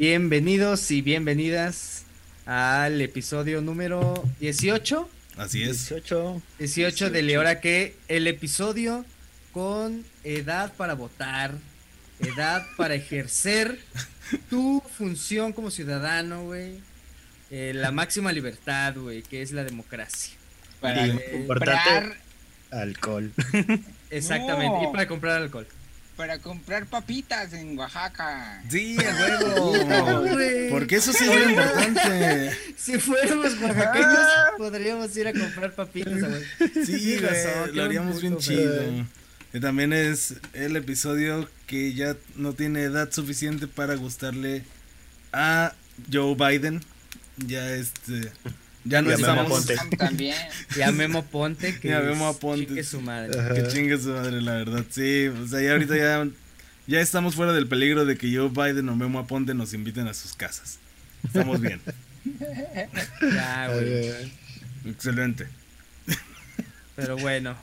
Bienvenidos y bienvenidas al episodio número 18. Así es. 18. 18 de Leora que el episodio con edad para votar, edad para ejercer tu función como ciudadano, güey. Eh, la máxima libertad, güey, que es la democracia. Para comprar alcohol. Exactamente, y para comprar alcohol para comprar papitas en Oaxaca. Sí, a huevo. Porque eso sí es importante. Si fuéramos oaxaqueños, ah. podríamos ir a comprar papitas. Güey. Sí, güey, lo haríamos bien chido. Que también es el episodio que ya no tiene edad suficiente para gustarle a Joe Biden. Ya este ya no estamos. Ponte. También. Y a Memo Ponte, que ya Memo Ponte. chingue su madre. Que chingue su madre, la verdad. Sí, o sea, ya ahorita ya, ya estamos fuera del peligro de que Joe Biden o Memo Ponte nos inviten a sus casas. Estamos bien. ya, güey. Excelente. Pero bueno,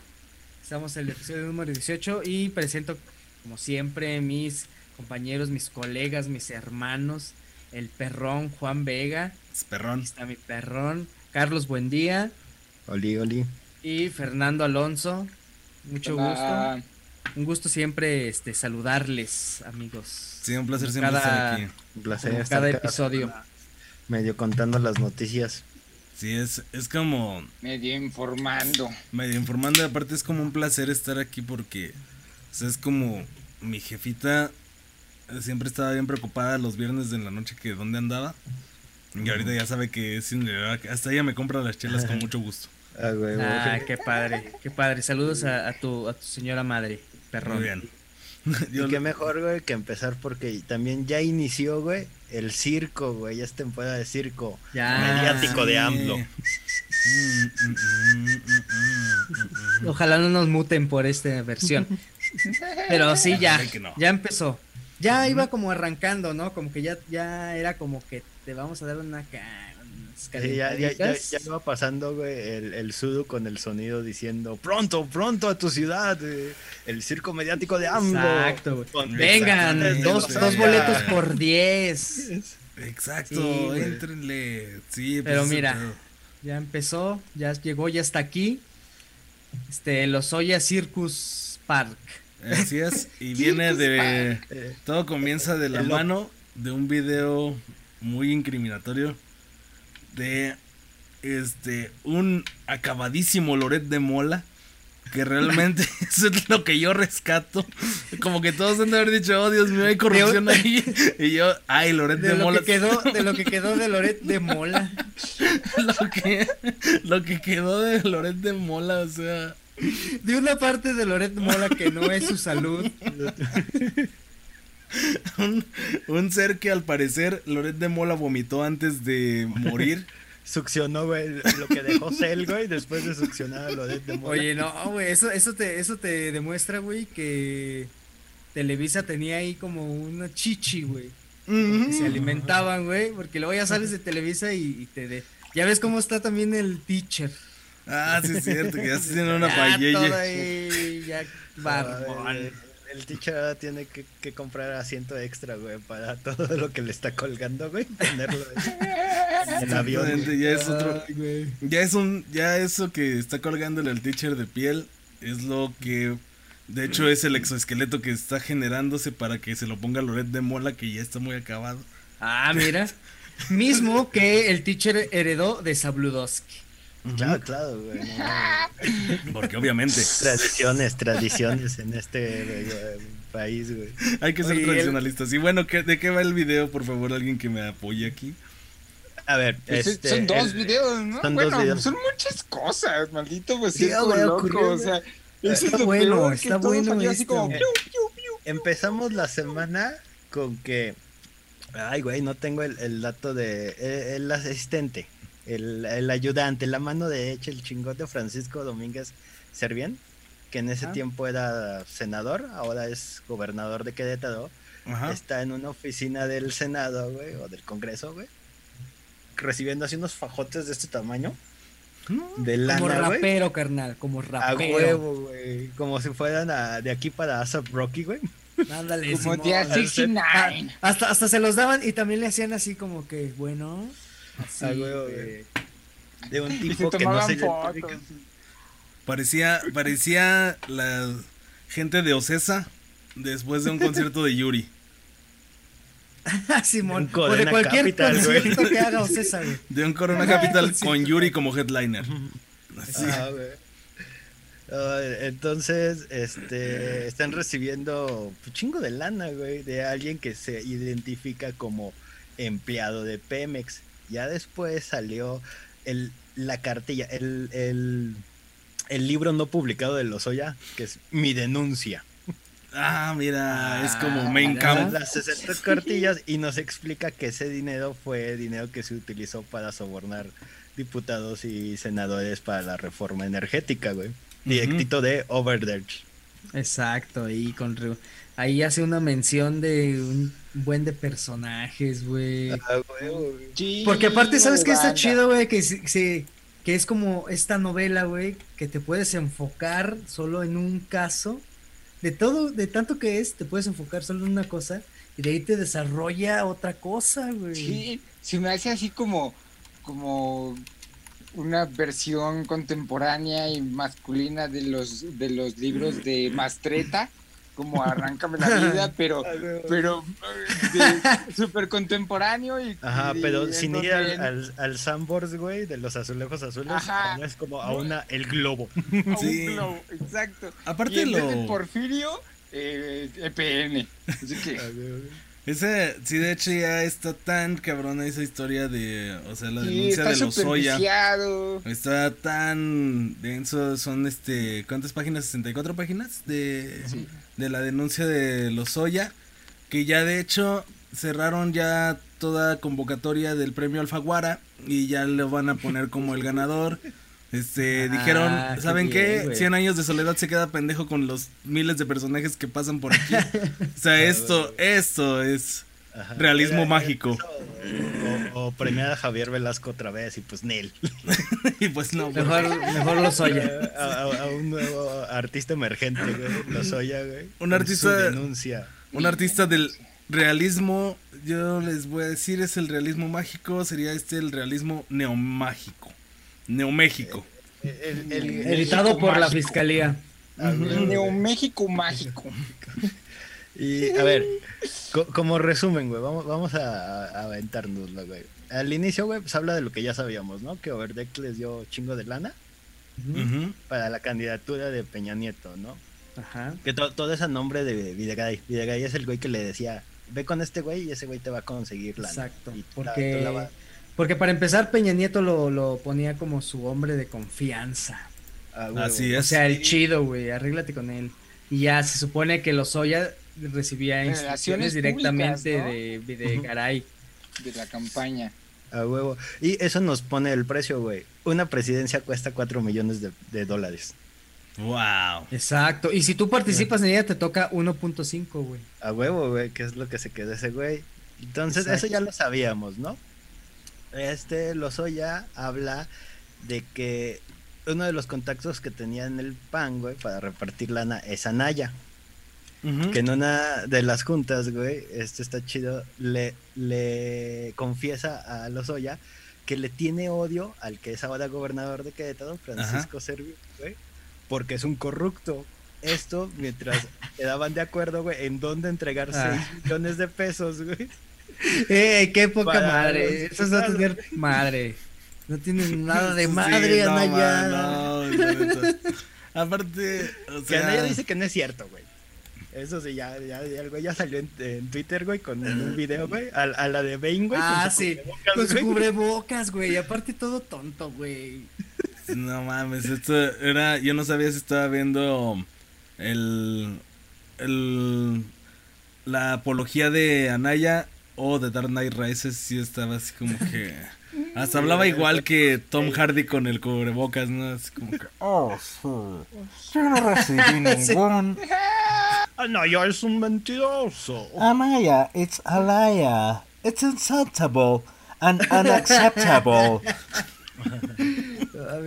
estamos en el episodio número 18 y presento, como siempre, mis compañeros, mis colegas, mis hermanos, el perrón Juan Vega perrón. está mi perrón. Carlos, buen día. Oli, oli. Y Fernando Alonso. Mucho gusto. Un gusto siempre este, saludarles, amigos. Sí, un placer siempre estar aquí. Un placer. Cada episodio. Medio contando las noticias. Sí, es, es como... Medio informando. Medio informando y aparte es como un placer estar aquí porque es como mi jefita siempre estaba bien preocupada los viernes de la noche que dónde andaba. Y ahorita ya sabe que es hasta ella me compra las chelas con mucho gusto. Ah, ah qué padre, qué padre. Saludos a, tu, a tu señora madre, perrón. Muy bien. y qué mejor, güey, que empezar porque también ya inició, güey, el circo, güey. Ya es temporada de circo mediático de AMLO. Ojalá no nos muten por esta versión. Pero sí, ya, ya empezó. Ya iba como arrancando, ¿no? Como que ya, ya era como que te vamos a dar una... Sí, ya, ya, ya, ya, va pasando, güey, el, el sudo con el sonido diciendo, pronto, pronto a tu ciudad, eh, el circo mediático de AMLO. Exacto, Vengan, dos, dos boletos por diez. Exacto, entrenle. Sí, pues, Pero mira, ya empezó, ya llegó, ya está aquí. Este, los Oya Circus Park. Así es, y viene de. Todo comienza de la mano de un video muy incriminatorio de este un acabadísimo Loret de Mola que realmente eso es lo que yo rescato. Como que todos han de haber dicho, oh Dios mío, hay corrupción ahí. Y yo, ay, Loret de, Mola. quedó, de lo que quedó de Loret de Mola. lo, que, lo que quedó de Loret de Mola, o sea. De una parte de Loret Mola que no es su salud. un, ser que al parecer Loret de Mola vomitó antes de morir. Succionó, güey, lo que dejó Cell, güey, después de succionar a Loret de Mola. Oye, no, güey, eso, eso, te, eso te demuestra, güey, que Televisa tenía ahí como una chichi, güey. se alimentaban, güey, porque luego ya sales de Televisa y, te de... Ya ves cómo está también el teacher. Ah, sí es cierto, que ya se tiene una paella. Ya barbón. El teacher tiene que, comprar asiento extra, güey, para todo lo que le está colgando, güey, tenerlo en el avión. Ya es otro, ya es un, ya eso que está colgándole al teacher de piel es lo que, de hecho, es el exoesqueleto que está generándose para que se lo ponga Loret de Mola, que ya está muy acabado. Ah, mira. Mismo que el teacher heredó de Sabludowski. Ya, claro, güey. Porque obviamente. Tradiciones, tradiciones en este eh, país, güey. Hay que ser tradicionalistas. Y bueno, ¿de qué va el video? Por favor, alguien que me apoye aquí. A ver, este, son dos videos, ¿no? bueno, son muchas cosas, maldito pues sí, loco, o sea, está bueno, está bueno. Así como, Empezamos la semana con que, ay, güey, no tengo el, el dato de eh, el asistente el, ayudante, la mano derecha, el chingote Francisco Domínguez Servién, que en ese tiempo era senador, ahora es gobernador de Querétaro, está en una oficina del Senado, güey, o del Congreso, güey, recibiendo así unos fajotes de este tamaño. De lana, como rapero, carnal, como rapero. A huevo, güey. Como si fueran de aquí para ASAP Rocky, güey. Ándale, Como día 69. Hasta, hasta se los daban y también le hacían así como que, bueno. Así, Ah, güey, güey. De un tipo que no se identifica. Parecía, parecía la gente de Ocesa después de un concierto de Yuri. Simón. Un O de cualquier Capital, güey. concierto que haga Ocesa, güey. De un Corona Capital con Yuri como headliner. Así. Ah, güey. Entonces, este, están recibiendo un chingo de lana, güey, de alguien que se identifica como empleado de Pemex. Ya después salió el, la cartilla, el, el, el libro no publicado de Lozoya, que es Mi denuncia. Ah, mira, es como Ah, main mira. camp. Las 60 cartillas y nos explica que ese dinero fue dinero que se utilizó para sobornar diputados y senadores para la reforma energética, güey. Directito de Overdurge. Exacto, ahí con ahí hace una mención de un buen de personajes, güey. Ah, güey, güey. Sí, Porque aparte, ¿sabes qué está chido, güey? Que, se- se- que es como esta novela, güey, que te puedes enfocar solo en un caso. De todo, de tanto que es, te puedes enfocar solo en una cosa y de ahí te desarrolla otra cosa, güey. Sí, se me hace así como, como una versión contemporánea y masculina de los de los libros de Mastreta, como Arráncame la vida, pero pero eh, súper contemporáneo y Ajá, y pero sin ir al, al, al güey, de los azulejos azules, Ajá. es como a una el globo. a un Sí. globo, exacto. Aparte y en vez lo- de Porfirio, eh, EPN. Así que Ese, sí, de hecho ya está tan cabrona esa historia de, o sea, la sí, denuncia de los Soya. Está tan denso, son este, ¿cuántas páginas? 64 páginas de, Sí. De la denuncia de los Soya, que ya de hecho cerraron ya toda convocatoria del premio Alfaguara y ya le van a poner como el ganador. Este, Ah, dijeron, ¿saben bien, qué? güey. 100 años de soledad se queda pendejo con los miles de personajes que pasan por aquí. o sea, esto, esto es Ajá. realismo Era- mágico. O, o premiar a Javier Velasco otra vez y pues Nel. y pues no, güey. Mejor, mejor los oye. A, a- a un nuevo artista emergente, güey. Los Oya, güey. Un artista- su denuncia. Un artista del realismo, yo les voy a decir, es el realismo mágico, sería este el realismo neomágico. Neoméxico. El- el- Editado por la fiscalía. Ah, güey, güey. Neo México mágico. Y a ver, co- como resumen, güey, vamos, vamos a, a güey. Al inicio, güey, pues habla de lo que ya sabíamos, ¿no? Que Overdeck les dio chingo de lana Ujú. para la candidatura de Peña Nieto, ¿no? Ajá. Que to- todo es a nombre de Videgaray. Videgaray es el güey que le decía, ve con este güey y ese güey te va a conseguir lana. Exacto. Y la- Porque, tú la va- porque para empezar, Peña Nieto lo, lo ponía como su hombre de confianza. ah, güey, Así güey. O es. sea, el chido, güey, arréglate con él. Y ya se supone que Lozoya recibía instrucciones Relaciones directamente públicas, de, de Garay. de la campaña. A huevo. Y eso nos pone el precio, güey. Una presidencia cuesta 4 millones de, de dólares. Wow. Exacto. Y si tú participas en ella, te toca 1.5, güey. A huevo, güey, que es lo que se quedó ese güey. Entonces, Exacto. eso ya lo sabíamos, ¿no? Este Lozoya habla de que uno de los contactos que tenía en el PAN, güey, para repartir lana es Anaya. Que en una de las juntas, güey, este está chido, le, le confiesa a Lozoya que le tiene odio al que es ahora gobernador de Querétaro, Francisco Servio, güey, porque es un corrupto. Esto mientras quedaban de acuerdo, güey, en dónde entregar Ah. 6 millones de pesos, güey. ¡Eh, qué poca Para madre! Eso es no tener madre. No tienen nada de Sí, madre, no, Anaya. man, no. Aparte, o Que Anaya dice que no es cierto, güey. Eso sí, ya, ya, ya, el güey ya salió en, en Twitter, güey, con un video, güey, a, a la de Bane, güey. Ah, con sí. cubrebocas, Con su güey. cubrebocas, güey. y Aparte todo tonto, güey. no mames, esto era, yo no sabía si estaba viendo el, el, la apología de Anaya o de Dark Knight Rises, sí estaba así como que, hasta hablaba igual que Tom Hardy con el cubrebocas, ¿no? Así como que, Oh, sí. Yo no recibí ningún. Anaya es un mentiroso. Amaya, it's a liar. It's insultable and unacceptable. Ah,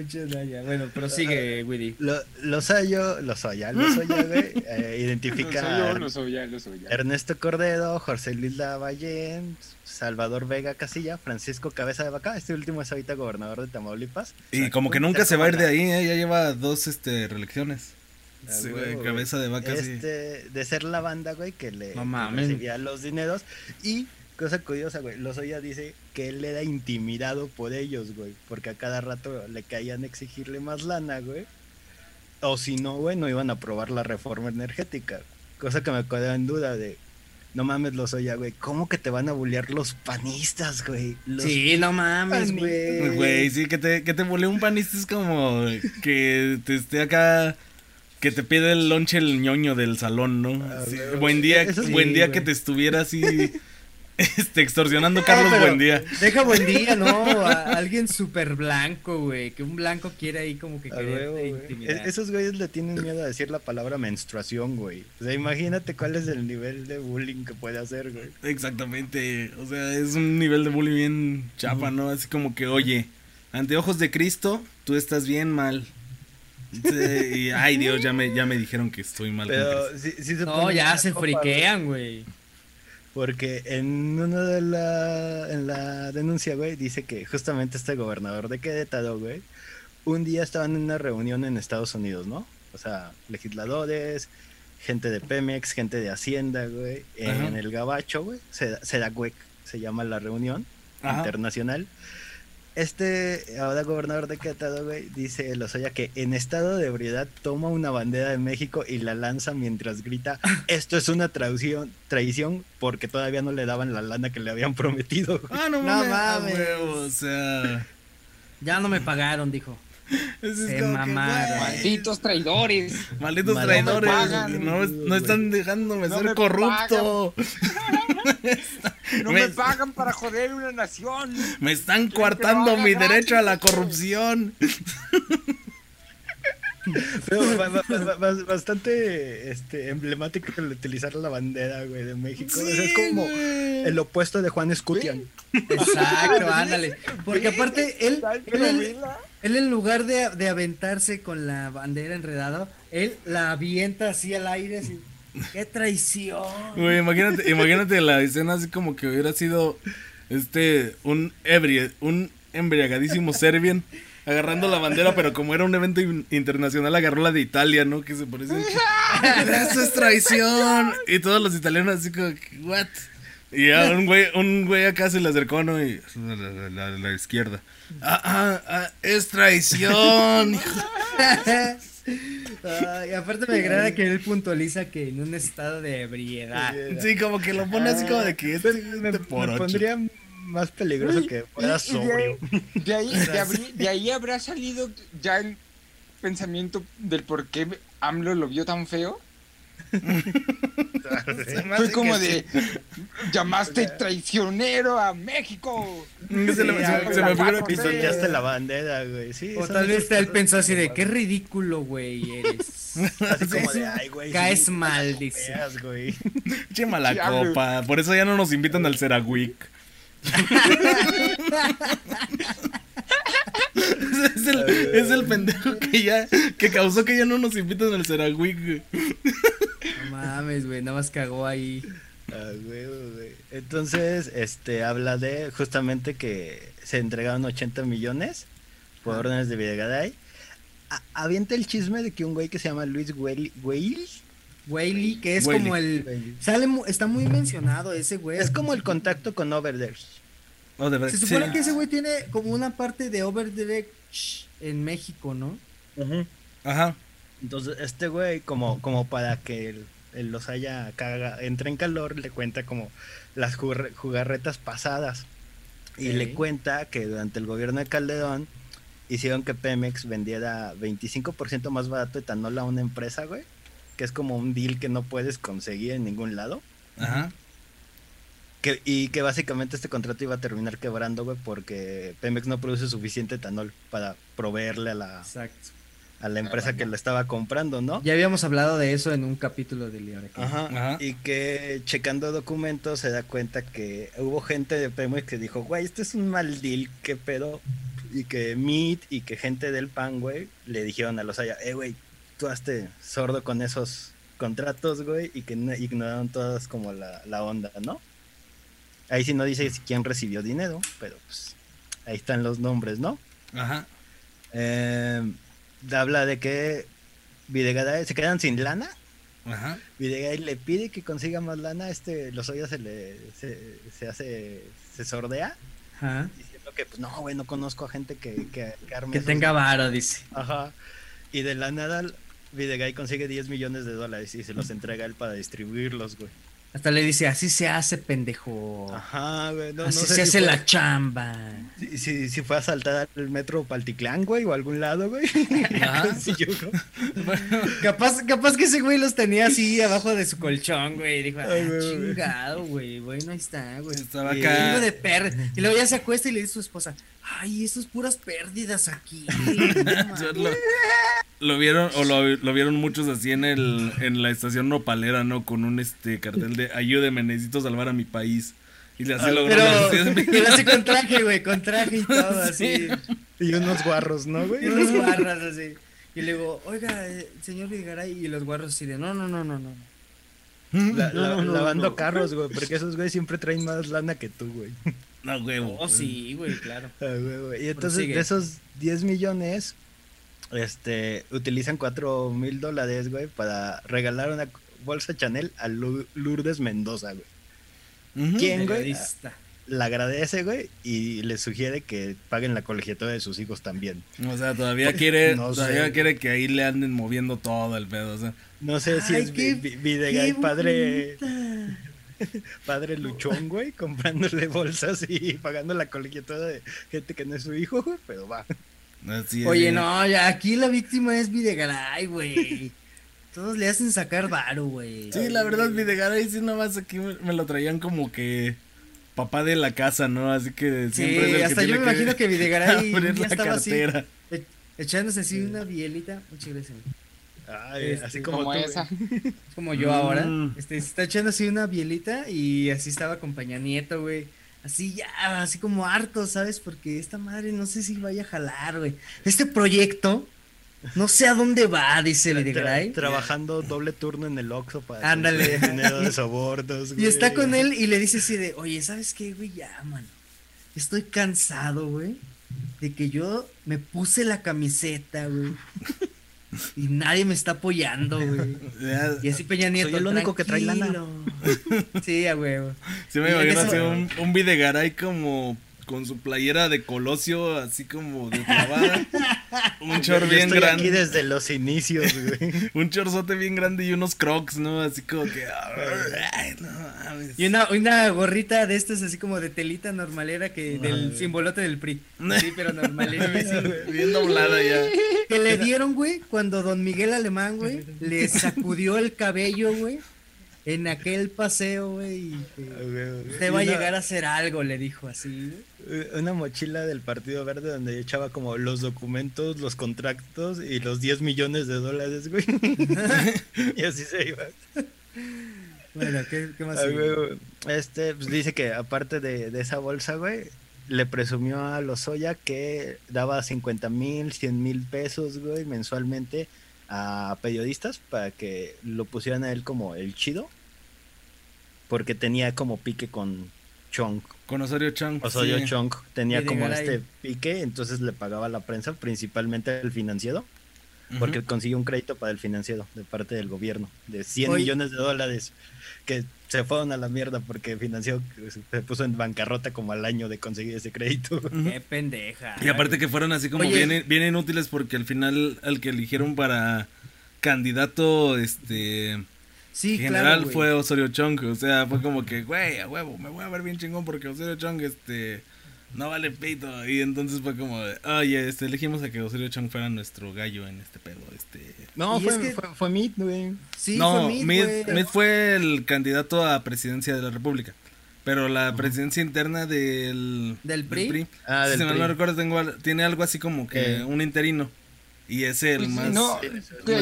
bueno, prosigue, Willy. Lo, Losayo, Lozoya, Lozoya, güey, eh, identifica Lozoya, Ernesto Cordero, José Luis Lavallén, Salvador Vega Casilla, Francisco Cabeza de Vaca, este último es ahorita gobernador de Tamaulipas. Y como que nunca se va a ir de ahí, ¿eh? ya lleva dos este, reelecciones. Sí, cabeza de vaca, este, De ser la banda, güey, que le recibía los dineros. Y, cosa curiosa, güey, Lozoya dice que él era intimidado por ellos, güey, porque a cada rato le caían exigirle más lana, güey. O si no, güey, no iban a aprobar la reforma energética. Cosa que me quedó en duda de, no mames, Lozoya, güey. ¿Cómo que te van a bullear los panistas, güey? sí, no mames, güey. Güey, sí, que te, que te un panista es como que te esté acá que te pide el lonche el ñoño del salón, ¿no? Ah, buen día, buen día que te estuviera así este, extorsionando Carlos Buen Día. Deja Buen Día, ¿no? alguien súper blanco, güey. Que un blanco quiere ahí como que querer intimidar. esos güeyes le tienen miedo a decir la palabra menstruación, güey. O sea, imagínate cuál es el nivel de bullying que puede hacer, güey. Exactamente. O sea, es un nivel de bullying bien chapa, ¿no? Así como que, oye, ante ojos de Cristo, tú estás bien mal y, ay Dios, ya me, ya me dijeron que estoy mal. Pero no, ya se friquean, güey. Porque en uno de la, en la denuncia, güey, dice que justamente este gobernador de Querétaro, güey, un día estaban en una reunión en Estados Unidos, ¿no? O sea, legisladores, gente de Pemex, gente de Hacienda, güey, en el Gabacho, güey, Sedagüec se llama la reunión internacional. Este ahora gobernador de Querétaro, güey, dice Lozoya que en estado de ebriedad toma una bandera de México y la lanza mientras grita, esto es una traición, traición porque todavía no le daban la lana que le habían prometido. Ah, no, mames, o sea... Ya no me pagaron, dijo. Se mamaron. Malditos traidores. Malditos traidores. No, están dejándome ser corrupto. no me pagan para joder una nación. Me están coartando mi derecho a la corrupción. bastante este, emblemático el utilizar la bandera, güey, de México. es como el opuesto de Juan Escutian. Exacto, ándale. Porque aparte, él, él, en lugar de, aventarse con la bandera enredada, él la avienta así al aire, así. ¡Qué traición! Güey, imagínate, imagínate la escena así como que hubiera sido este un ebrio, un embriagadísimo Servian agarrando la bandera, pero como era un evento internacional, agarró la de Italia, ¿no? Que se parece. Eso es traición. Y todos los italianos así como, ¿what? Y a un güey, un güey acá se le acercó, ¿no? Y la, la, izquierda. Ah, ah, ah, es traición. y aparte me agrada que él puntualiza que en un estado de ebriedad. Sí, como que lo pone así como de que este, me, pondría más peligroso que fuera sobrio. De ahí, de, ahí habrá salido ya el pensamiento del por qué AMLO lo vio tan feo. Fue como de llamaste traicionero a México. se, me figura que soltaste la bandera, güey. o tal vez él pensó así de qué ridículo, güey, eres. Así como de, ay, güey. Caes mal, dice. Che mala copa. Por eso ya no nos invitan al Cerawick. es, el, es el pendejo que ya que causó que ya no nos invitan al Cerawick. No mames, güey, nada más cagó ahí. Ah, Entonces, este habla de justamente que se entregaron 80 millones por órdenes de Videgaray. Avienta el chisme de que un güey que se llama Luis Whaley, Whaley, que es como el. Sale, está muy mencionado ese güey. Es como el contacto con Overdrecht. Se supone que ese güey tiene como una parte de Overdrecht en México, ¿no? Ajá. Entonces, este güey, como, como para que él, los haya caga, entre en calor, le cuenta como las jugarretas pasadas. Y le cuenta que durante el gobierno de Calderón hicieron que Pemex vendiera 25% más barato etanol a una empresa, güey que es como un deal que no puedes conseguir en ningún lado. Ajá. Que, y que básicamente este contrato iba a terminar quebrando, güey, porque Pemex no produce suficiente etanol para proveerle a la, a la empresa que lo estaba comprando, ¿no? Ya habíamos hablado de eso en un capítulo de Libre. Ajá, Ajá. Y que checando documentos se da cuenta que hubo gente de Pemex que dijo, güey, este es un mal deal, ¿qué pedo? y que Meat y que gente del PAN, güey, le dijeron a los Aya, eh, güey, tú hazte sordo con esos contratos, güey, y que ignoraron todas como la, la onda, ¿no? Ahí sí no dice quién recibió dinero, pero pues ahí están los nombres, ¿no? Ajá. Eh, habla de que Videgaray se quedan sin lana. Ajá. Videgaray le pide que consiga más lana. Este, los se le se, hace, se sordea. Ajá. Diciendo que, pues no, güey, no conozco a gente que, que, que, tenga varo, dice. Ajá. Y de la nada, Videgaray consigue 10 millones de dólares y se los entrega él para distribuirlos, güey. Hasta le dice, así se hace, pendejo. Ajá, güey. No, así se hace la chamba. Si, si, si, fue a saltar el metro Palticlán, güey, o algún lado, güey. sí, yo, capaz, capaz que ese güey los tenía así abajo de su colchón, güey. Dijo, ah, chingado, güey. Bueno, ahí está, güey. Estaba acá. de per... Y luego ya se acuesta y le dice a su esposa, ay, eso es puras pérdidas aquí. lo vieron, o lo, vieron muchos así en el, en la estación nopalera, ¿no? Con un este cartel de ayúdeme, necesito salvar a mi país. Y le hace lograr Pero, y lo hace con traje, güey, con traje y todo así. Y unos guarros, ¿no, güey? Y unos guarros así. Y le digo, oiga, eh, señor Vigaray, y los guarros así de, no, no, no, no, no. La, lavando carros, güey, porque esos güey siempre traen más lana que tú, güey. No, huevo. Oh, sí, güey, claro. Ah, y entonces de esos 10 millones, este, utilizan 4 mil dólares, güey, para regalar una bolsa Chanel a Lourdes Mendoza, güey. ¿Quién, güey? La agradece, güey, y le sugiere que paguen la colegiatura de sus hijos también. O sea, todavía quiere, todavía quiere que ahí le anden moviendo todo el pedo, o sea. No sé si es Videgaray padre padre luchón, güey, comprándole bolsas y pagando la colegiatura de gente que no es su hijo, güey, pero va. Oye, no, ya aquí la víctima es Videgaray, güey. Todos le hacen sacar varo, güey. Sí, la verdad, Videgaray sí nomás aquí me, lo traían como que papá de la casa, ¿no? Así que siempre sí, hasta yo me imagino que Videgaray ya estaba así, e, echándose así una bielita. Muchas gracias. Ay, así este, como, esa. Como yo ahora. Mm. Este, se está echando así una bielita y así estaba con Paña Nieto, güey. Así ya, así como harto, ¿sabes? Porque esta madre no sé si vaya a jalar, güey. Este proyecto, no sé a dónde va, dice Videgaray. trabajando doble turno en el Oxxo para Ándale. dinero de sobornos, Y está con él y le dice así de, oye, ¿sabes qué, güey? Ya, mano. Estoy cansado, güey. De que yo me puse la camiseta, güey. Y nadie me está apoyando, güey. Y así Peña Nieto. Soy el único que trae lana. Sí, a huevo. Sí, me imagino así un, un Videgaray como con su playera de Colosio, así como de clavada. un chor bien grande. aquí desde los inicios, güey. un chorzote bien grande y unos crocs, ¿no? Así como que. Y una, una gorrita de estas, así como de telita normalera, que del simbolote del PRI. Sí, pero normalera. bien doblada ya. Que le dieron, güey, cuando don Miguel Alemán, güey, le sacudió el cabello, güey en aquel paseo, güey. Te va a llegar a hacer algo, le dijo así. Eh, una mochila del Partido Verde donde echaba como los documentos, los contratos y los 10 millones de dólares, güey. y así se iba. Bueno, ¿qué, qué más? este, pues dice que aparte de, de esa bolsa, güey, le presumió a Lozoya que daba 50 mil, 100 mil pesos, güey, mensualmente a periodistas para que lo pusieran a él como el chido. Porque tenía como pique con Chong. Con Osorio Chong. Osorio Chong tenía como este pique, entonces le pagaba la prensa, principalmente el financiero. Porque consiguió un crédito para el financiero de parte del gobierno de 100 millones de dólares que se fueron a la mierda porque financió, se puso en bancarrota como al año de conseguir ese crédito. Qué pendeja. Y aparte que fueron así como bien, bien inútiles porque al final al que eligieron para candidato este sí, general fue Osorio Chong, o sea, fue como que, güey, a huevo, me voy a ver bien chingón porque Osorio Chong este no vale pito. Y entonces fue como, oye, este, elegimos a que Osorio Chong fuera nuestro gallo en este pedo. Este. No, fue, fue, fue Mead, güey. Sí, no, fue Mead, fue el candidato a presidencia de la República. Pero la presidencia interna del, del PRI. Ah, si no recuerdo, tengo, tiene algo así como que eh. un interino. Y es el pues más. No,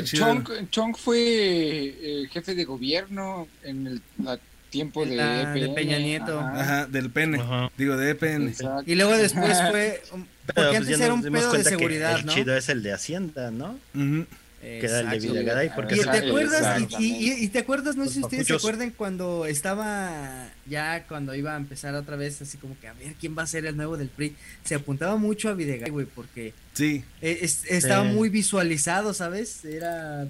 Chong, Chong, fue eh, jefe de gobierno en el, la tiempo de, de Peña Nieto. Ajá, del pene. Digo, de EPN. Y luego después fue. Porque pues antes era un pedo de seguridad, el ¿no? chido es el de Hacienda, ¿no? Que era el de Videgaray. Porque ¿Y, te acuerdas, y, te acuerdas, no sé si ustedes se acuerdan cuando estaba ya, cuando iba a empezar otra vez, así como que a ver quién va a ser el nuevo del PRI. Se apuntaba mucho a Videgaray, güey, porque. Sí. E, estaba muy visualizado, ¿sabes? Era.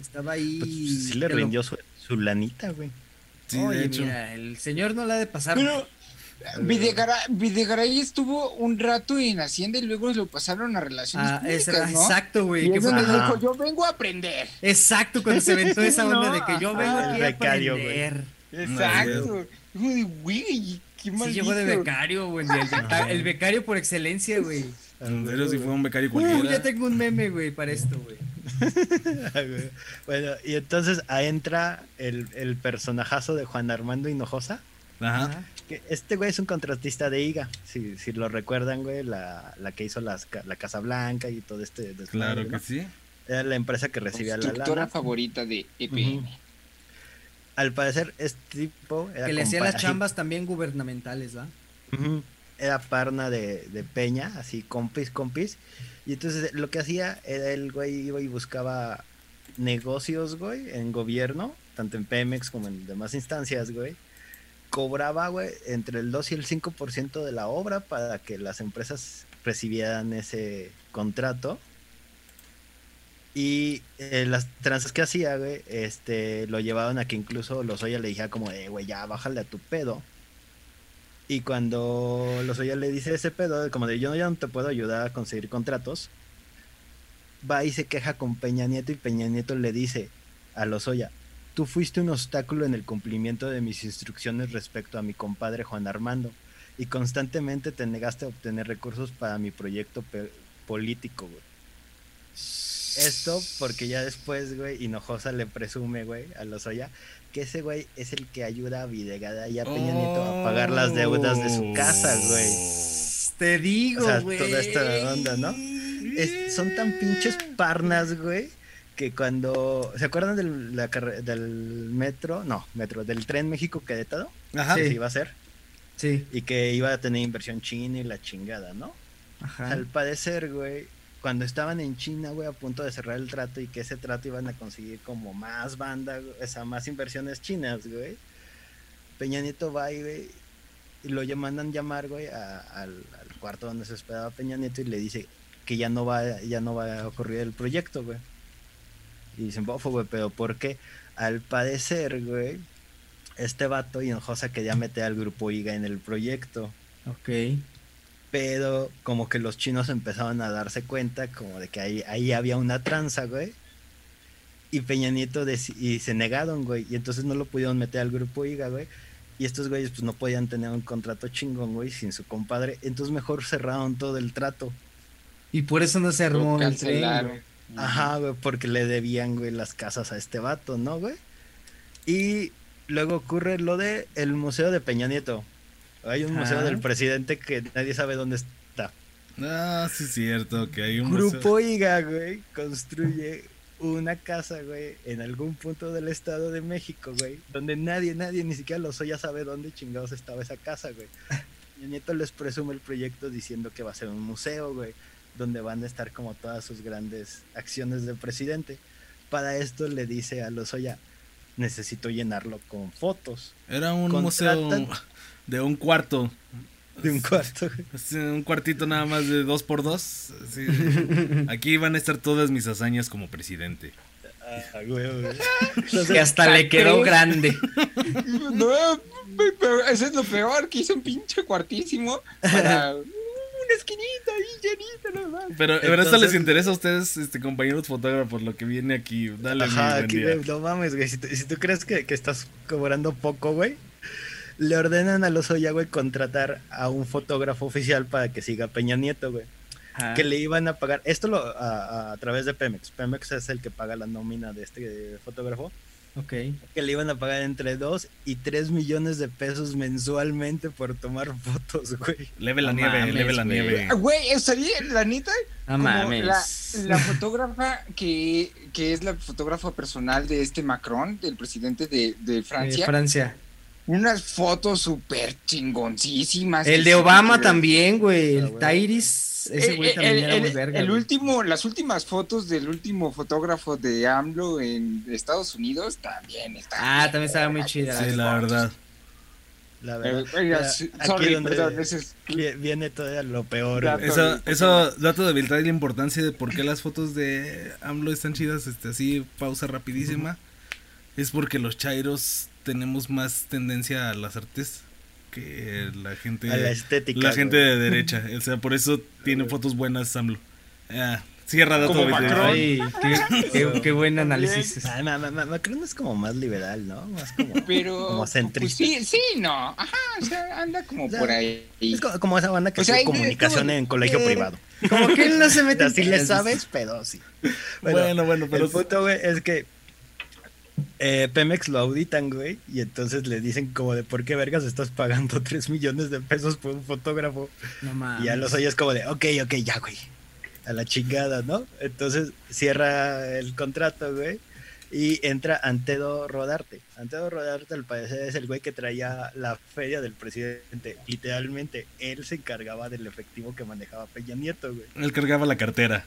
Estaba ahí. Pues, sí le rindió su, su lanita, güey. Sí, Oye, mira, el señor no la ha de pasar. Pero Videgaray, estuvo un rato en Hacienda y luego lo pasaron a Relaciones ah, Públicas, ¿no? Exacto, güey. Y eso dijo, yo vengo a aprender. Exacto, cuando se aventó esa onda de que yo vengo aquí a aprender. Exacto. Güey, qué mal. Sí, llegó de becario, güey. El, becario por excelencia, güey. Pero si fue un becario cualquiera. Uy, ya tengo un meme, güey, para esto, güey. bueno, y entonces entra el, el personajazo de Juan Armando Hinojosa. Ajá. Que este güey es un contratista de IGA, si, si lo recuerdan, güey, la, la que hizo las, la Casa Blanca y todo este. claro que sí. Era la empresa que recibía la lana. favorita de EPM. Al parecer, este tipo. Era que le hacía las chambas también gubernamentales, ¿va? Era parna de, de Peña, así, compis, compis. Y entonces lo que hacía era el güey iba y buscaba negocios, güey, en gobierno, tanto en Pemex como en demás instancias, güey. Cobraba, güey, entre el 2 y el 5% de la obra para que las empresas recibieran ese contrato. Y eh, las tranzas que hacía, güey, este, lo llevaban a que incluso los Oya le dijera como, eh, güey, ya bájale a tu pedo y cuando Lozoya le dice ese pedo, como de yo ya no te puedo ayudar a conseguir contratos, va y se queja con Peña Nieto y Peña Nieto le dice a Lozoya, tú fuiste un obstáculo en el cumplimiento de mis instrucciones respecto a mi compadre Juan Armando y constantemente te negaste a obtener recursos para mi proyecto político. Esto porque ya después, güey, Hinojosa le presume, güey, a Lozoya que ese güey es el que ayuda a Videgada y a Peña Nieto a pagar las deudas de su casa, güey. Te digo, güey. toda esta onda, ¿no? son tan pinches parnas, güey, que cuando... ¿Se acuerdan del, la del metro? No, metro, del tren México-Querétaro. Ajá. Sí. iba a ser. Sí. Y que iba a tener inversión china y la chingada, ¿no? Ajá. Al parecer, güey, cuando estaban en China, güey, a punto de cerrar el trato y que ese trato iban a conseguir como más banda, o sea, más inversiones chinas, güey. Peña Nieto va y, güey, y lo mandan llamar, güey, al, cuarto donde se esperaba Peña Nieto y le dice que ya no va, ya no va a ocurrir el proyecto, güey. Y dicen, bofo, güey, pero ¿por qué? Al parecer, güey, este vato y Hinojosa quería meter al grupo IGA en el proyecto. Ok pero como que los chinos empezaron a darse cuenta como de que ahí, ahí había una tranza, güey. Y Peña Nieto y se negaron, güey. Y entonces no lo pudieron meter al grupo IGA, güey. Y estos güeyes pues no podían tener un contrato chingón, güey, sin su compadre. Entonces mejor cerraron todo el trato. Y por eso no se armó el tren, Ajá, güey, porque le debían, güey, las casas a este vato, ¿no, güey? Y luego ocurre lo de el Museo de Peña Nieto. Hay un museo del presidente que nadie sabe dónde está. Ah, sí es cierto que hay un Grupo IGA, güey, construye una casa, güey, en algún punto del Estado de México, güey, donde nadie, nadie, ni siquiera los ya sabe dónde chingados estaba esa casa, güey. Mi nieto les presume el proyecto diciendo que va a ser un museo, güey, donde van a estar como todas sus grandes acciones del presidente. Para esto le dice a Lozoya, necesito llenarlo con fotos. Era un museo de un cuarto. De un cuarto. Un cuartito nada más de dos por dos. Aquí van a estar todas mis hazañas como presidente. Ah, güey, que hasta le quedó grande. No, pero eso es lo peor, que hizo un pinche cuartísimo para una esquinita ahí llenita nada Pero, pero esto les interesa a ustedes, este compañeros fotógrafos, lo que viene aquí. Dale, Ajá, aquí, no mames, güey. Si, tú crees que, que estás cobrando poco, güey, le ordenan a los güey, contratar a un fotógrafo oficial para que siga Peña Nieto, güey. Que le iban a pagar, esto lo a, través de Pemex. Pemex es el que paga la nómina de este fotógrafo. Ok. Que le iban a pagar entre 2 y 3 millones de pesos mensualmente por tomar fotos, güey. Leve la No nieve, mames, leve la güey. nieve. Ah, Güey, estaría, la neta, No como mames. la, la fotógrafa que, que es la fotógrafa personal de este Macron, del presidente de, de Francia. Francia. unas fotos súper chingoncísimas. El de Obama también, güey. Ah, El güey. Tairis. Ese Eh, güey eh, también el, era muy el- verga. el güey. último, las últimas fotos del último fotógrafo de AMLO en Estados Unidos también están. Ah, también estaba muy chida. Sí, la verdad. La verdad. oiga, aquí donde perdón, es- viene todavía lo peor. Eso, eso, dato de trae la importancia de por qué las fotos de AMLO están chidas, este, así, pausa rapidísima. Es porque los chairos tenemos más tendencia a las artes que la gente, A la estética. la gente güey. de derecha. O sea, por eso tiene fotos buenas AMLO. Ah, cierra dato Como. Ay, qué, qué- qué buen análisis. Ah, ma- ma- ma- Macron es como más liberal, ¿no? Más como, Pero. como pues centrista. sí, sí, no. Ajá, o sea, anda como O sea, por ahí. Es co- como esa banda que O sea, hace comunicación como- en colegio eh, privado. Como que él no se mete Así le sabes, pero sí. Bueno, bueno, pero el punto, güey, es que eh, Pemex lo auditan, güey, y entonces le dicen como de por qué vergas estás pagando 3 millones de pesos por un fotógrafo. No mames. Y ya los oyes como de, ok, ok, ya, güey. A la chingada, ¿no? Entonces cierra el contrato, güey. Y entra Antedo Rodarte. Antedo Rodarte, al parecer, es el güey que traía la feria del presidente. Literalmente, él se encargaba del efectivo que manejaba Peña Nieto, güey. él cargaba la cartera.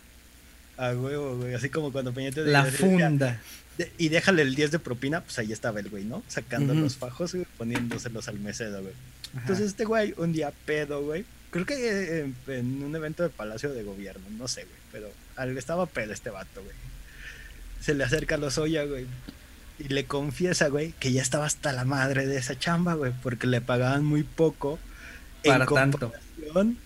A huevo, güey. Así como cuando Peña Nieto La decía, "Ya, funda. De- y déjale el 10 de propina, pues ahí estaba el güey, ¿no? Sacando los fajos, güey, poniéndoselos al mesero, güey. Ajá. Entonces este güey, un día pedo, güey. Creo que eh, en, en un evento de Palacio de Gobierno, no sé, güey. Pero al, estaba pedo este vato, güey. Se le acerca a los Oya, güey. Y le confiesa, güey, que ya estaba hasta la madre de esa chamba, güey. Porque le pagaban muy poco. Para tanto. comparación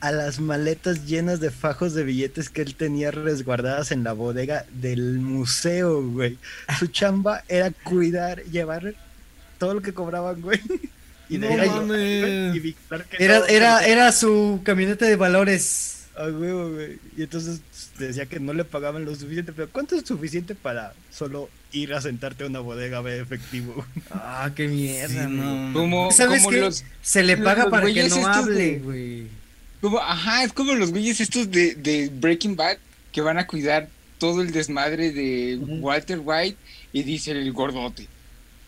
A las maletas llenas de fajos de billetes que él tenía resguardadas en la bodega del museo, güey. Su chamba era cuidar, llevar todo lo que cobraban, güey. Y No de ahí, mames. güey, y vigilar que Era, no- era, era su camioneta de valores. A huevo, güey. Y entonces decía que no le pagaban lo suficiente, pero ¿cuánto es suficiente para solo ir a sentarte a una bodega a ver efectivo? Ah, qué mierda. Sí, güey. no. Como, ¿Sabes qué? los. Se le paga los para que no hable, güey. Como, ajá, es como los güeyes estos de, de Breaking Bad que van a cuidar todo el desmadre de Walter White y dice el gordote.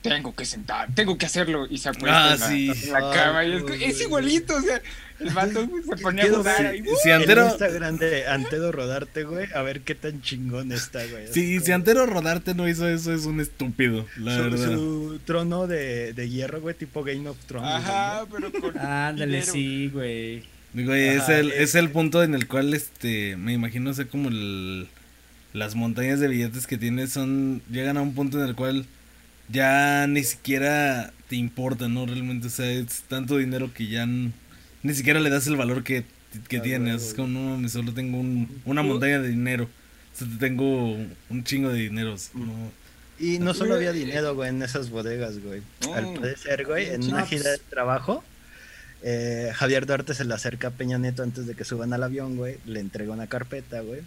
Tengo que sentar, tengo que hacerlo. Y se acuesta Ah, en, la, sí. en la cama. y es, igualito, o sea, el vato se ponía a jugar ver- ahí. Si Antero, Instagram de Antedo Rodarte, güey, a ver qué tan chingón está, güey. si, Así si Antero Rodarte no hizo eso, es un estúpido, la su, verdad. su trono de, de hierro, güey, tipo Game of Thrones. Ajá, pero con. Ándale, dinero. sí, güey. Digo, es el, es el punto en el cual este me imagino ser como el, las montañas de billetes que tienes son llegan a un punto en el cual ya ni siquiera te importa, ¿no? Realmente, o sea, es tanto dinero que ya ni siquiera le das el valor que, que tienes. Es como, no mames, solo tengo un- una montaña de dinero. O sea, tengo un chingo de dinero. o sea, no. Y no solo había dinero, güey, en esas bodegas, güey. No. Al parecer, güey, en una gira pues- de trabajo, eh, Javier Duarte se le acerca a Peña Nieto antes de que suban al avión, güey. Le entrega una carpeta, güey.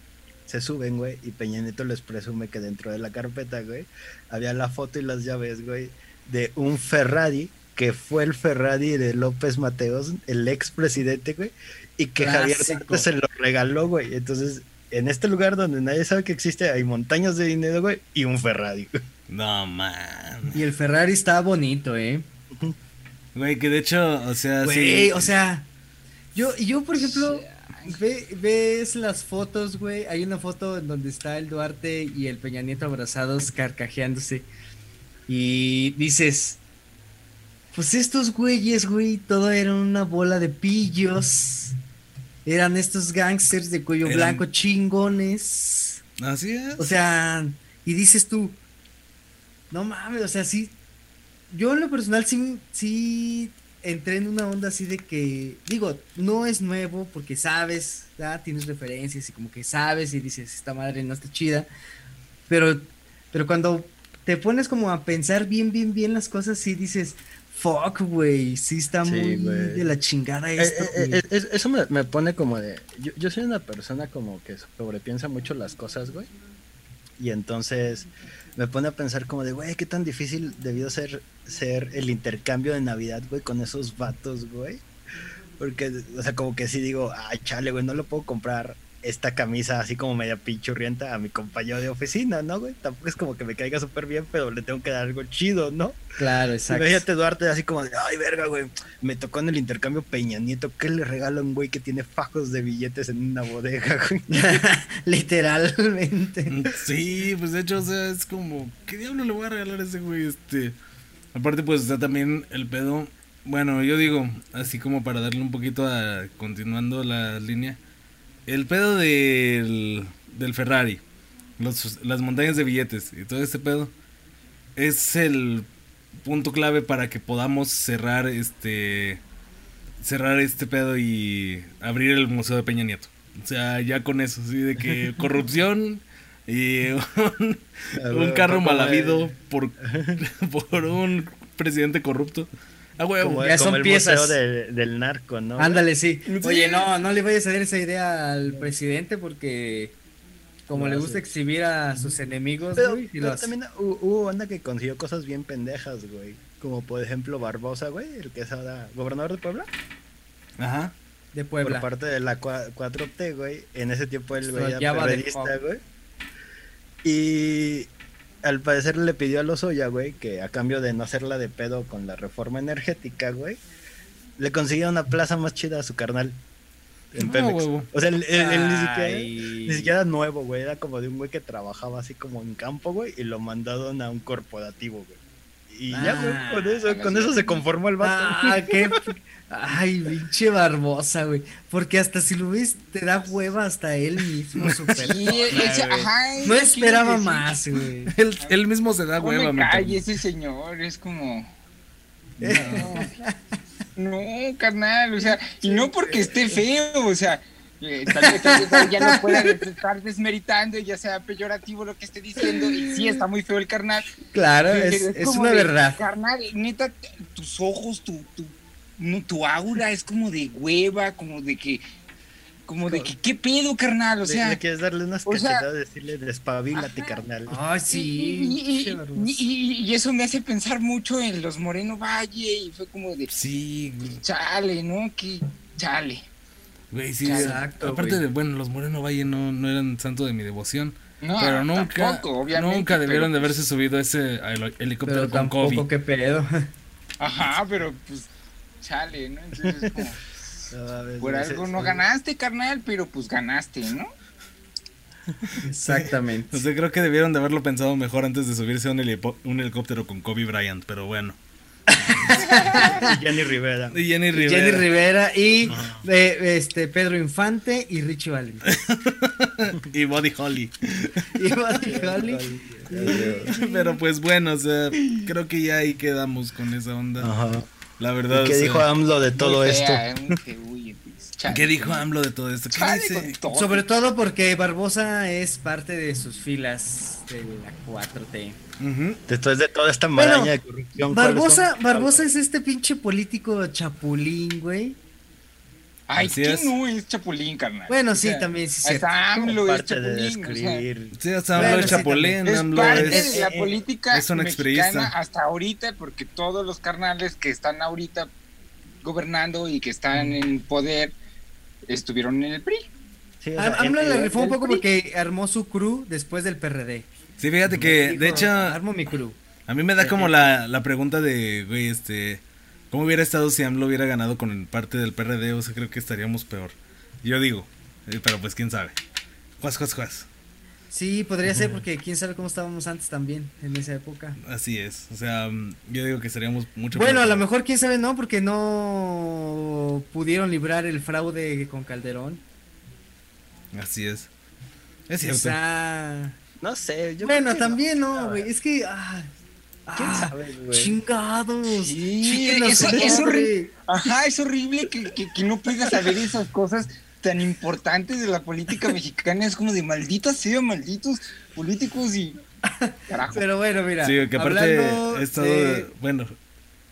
Se suben, güey, y Peña Nieto les presume que dentro de la carpeta, güey, había la foto y las llaves, güey, de un Ferrari, que fue el Ferrari de López Mateos, el ex presidente, güey, y que Javier. Duarte se lo regaló, güey. Entonces, en este lugar donde nadie sabe que existe, hay montañas de dinero, güey, y un Ferrari, güey. No, man. Y el Ferrari está bonito, eh. Güey, que de hecho, o sea, Güey, sí. o sea, yo, yo por ejemplo, ve- ves las fotos, güey. Hay una foto en donde está el Duarte y el Peña Nieto abrazados, carcajeándose. Y dices, pues estos güeyes, güey, todo era una bola de pillos. Eran estos gangsters de cuello Eran- blanco chingones. Así es. O sea, y dices tú, no mames, o sea, sí. Yo en lo personal sí, sí entré en una onda así de que, digo, no es nuevo porque sabes, ¿verdad? tienes referencias y como que sabes y dices, esta madre no está chida. Pero, pero cuando te pones como a pensar bien, bien, bien las cosas, sí dices, fuck, güey, sí está Sí, muy de la chingada Eh, esto. eh, güey". eh, es- eso me, me pone como de. Yo, yo soy una persona como que sobrepiensa mucho las cosas, güey. Y entonces me pone a pensar como de, güey, qué tan difícil debió ser, ser el intercambio de Navidad, güey, con esos vatos, güey. Porque, o sea, como que sí digo, ay, chale, güey, no lo puedo comprar esta camisa así como media pinchurrienta a mi compañero de oficina, ¿no, güey? Tampoco es como que me caiga súper bien, pero le tengo que dar algo chido, ¿no? Claro, exacto. Imagínate Duarte así como de, ay, verga, güey, me tocó en el intercambio Peña Nieto, ¿qué le regalo a un güey que tiene fajos de billetes en una bodega, güey? Literalmente. Sí, pues de hecho, o sea, es como, ¿qué diablo le voy a regalar a ese güey? Este, aparte, pues está también el pedo. Bueno, yo digo, así como para darle un poquito a, continuando la línea el pedo del, del Ferrari, las montañas de billetes y todo este pedo es el punto clave para que podamos cerrar este cerrar este pedo y abrir el museo de Peña Nieto. O sea, ya con eso, sí, de que corrupción y un, carro mal habido por, por un presidente corrupto. Ah, como, ya son piezas del narco, ¿no? Ándale, sí. Oye, no, no le vayas a dar esa idea al presidente porque como le gusta exhibir a sus enemigos, güey. Pero también hubo banda que consiguió cosas bien pendejas, güey. Como por ejemplo Barbosa, güey, el que es ahora gobernador de Puebla. Ajá. De Puebla. Por parte de la 4T, güey. En ese tiempo él, güey, era periodista, güey. Y al parecer le pidió a Lozoya, güey, que a cambio de no hacerla de pedo con la reforma energética, güey, le consiguió una plaza más chida a su carnal. En Pemex. O sea, él, ni, siquiera, ni, siquiera, nuevo, güey. Era como de un güey que trabajaba así como en campo, güey, y lo mandaron a un corporativo, güey. Y ya, güey, ah, con eso, con eso se conformó el vato. Ah, qué, Ay, pinche Barbosa, güey. Porque hasta si lo ves, te da hueva hasta él mismo. Super sí, no esperaba más, güey. Él, mismo se da hueva. Me calle ese señor, es como... No, no, carnal, o sea, y no porque esté feo, o sea, eh, tal, vez, ya no pueda estar desmeritando, ya sea peyorativo lo que esté diciendo, y sí está muy feo el carnal. Claro, es, es, una verdad. Carnal, neta, tus ojos, tu, tu no, tu aura es como de hueva, como de que, como de que, ¿qué pedo, carnal? O sea. Le, quieres darle unas cachetadas, decirle, despabilate, carnal. Ah, sí. Y, eso me hace pensar mucho en los Moreno Valle, y fue como de. Sí, Chale, ¿no? Que chale. Güey, sí, Exacto, aparte de, bueno, los Moreno Valle no, no eran santo de mi devoción. No, pero nunca, nunca debieron de haberse subido ese helicóptero pero con tampoco, qué pedo. Ajá, pero pues chale, ¿no? Entonces como, por algo no ganaste, carnal, pero pues ganaste, ¿no? Exactamente. O sea, creo que debieron de haberlo pensado mejor antes de subirse a un, helicóptero con Kobe Bryant, pero bueno. y Jenny Rivera. Y Jenny Rivera. Jenny Rivera y eh, este Pedro Infante y Richie Valens. y Buddy Holly. y Buddy Holly. Pero pues bueno, o sea, creo que ya ahí quedamos con esa onda. Ajá. La verdad. ¿Qué dijo AMLO de todo esto? ¿Qué dijo AMLO de todo esto? Sobre todo porque Barbosa es parte de sus filas de la 4T. Después de toda esta maraña de corrupción. Barbosa, Barbosa es este pinche político chapulín, güey Ay, ¿quién no es Chapulín, carnal? Bueno, sí, también sí. Hasta AMLO es Chapulín. sí, hasta AMLO es Chapulín. Es parte de la política es mexicana hasta ahorita, porque todos los carnales que están ahorita gobernando y que están en poder estuvieron en el PRI. Sí, AMLO le rifó un poco porque armó su crew después del PRD. Sí, fíjate que, de hecho... Armo mi crew. A mí me da como la, la pregunta de, güey, este... ¿Cómo hubiera estado si AMLO hubiera ganado con parte del PRD? O sea, creo que estaríamos peor. Yo digo, eh, pero pues quién sabe. Juas, juas, juas. Sí, podría ser porque quién sabe cómo estábamos antes también, en esa época. Así es, o sea, mm, yo digo que estaríamos mucho Bueno, a lo mejor quién sabe no, porque no pudieron librar el fraude con Calderón. Así es. Es cierto. O sea... No sé, yo Bueno, también no, güey, es que... Ah, ¿Quién ah, sabe, Chingados. Sí, es, horrible. Ajá, es horrible que, que, no puedas saber esas cosas tan importantes de la política mexicana. Es como de maldita sea, malditos políticos y. Carajo. Pero bueno, mira. Sí, que aparte he estado. Bueno.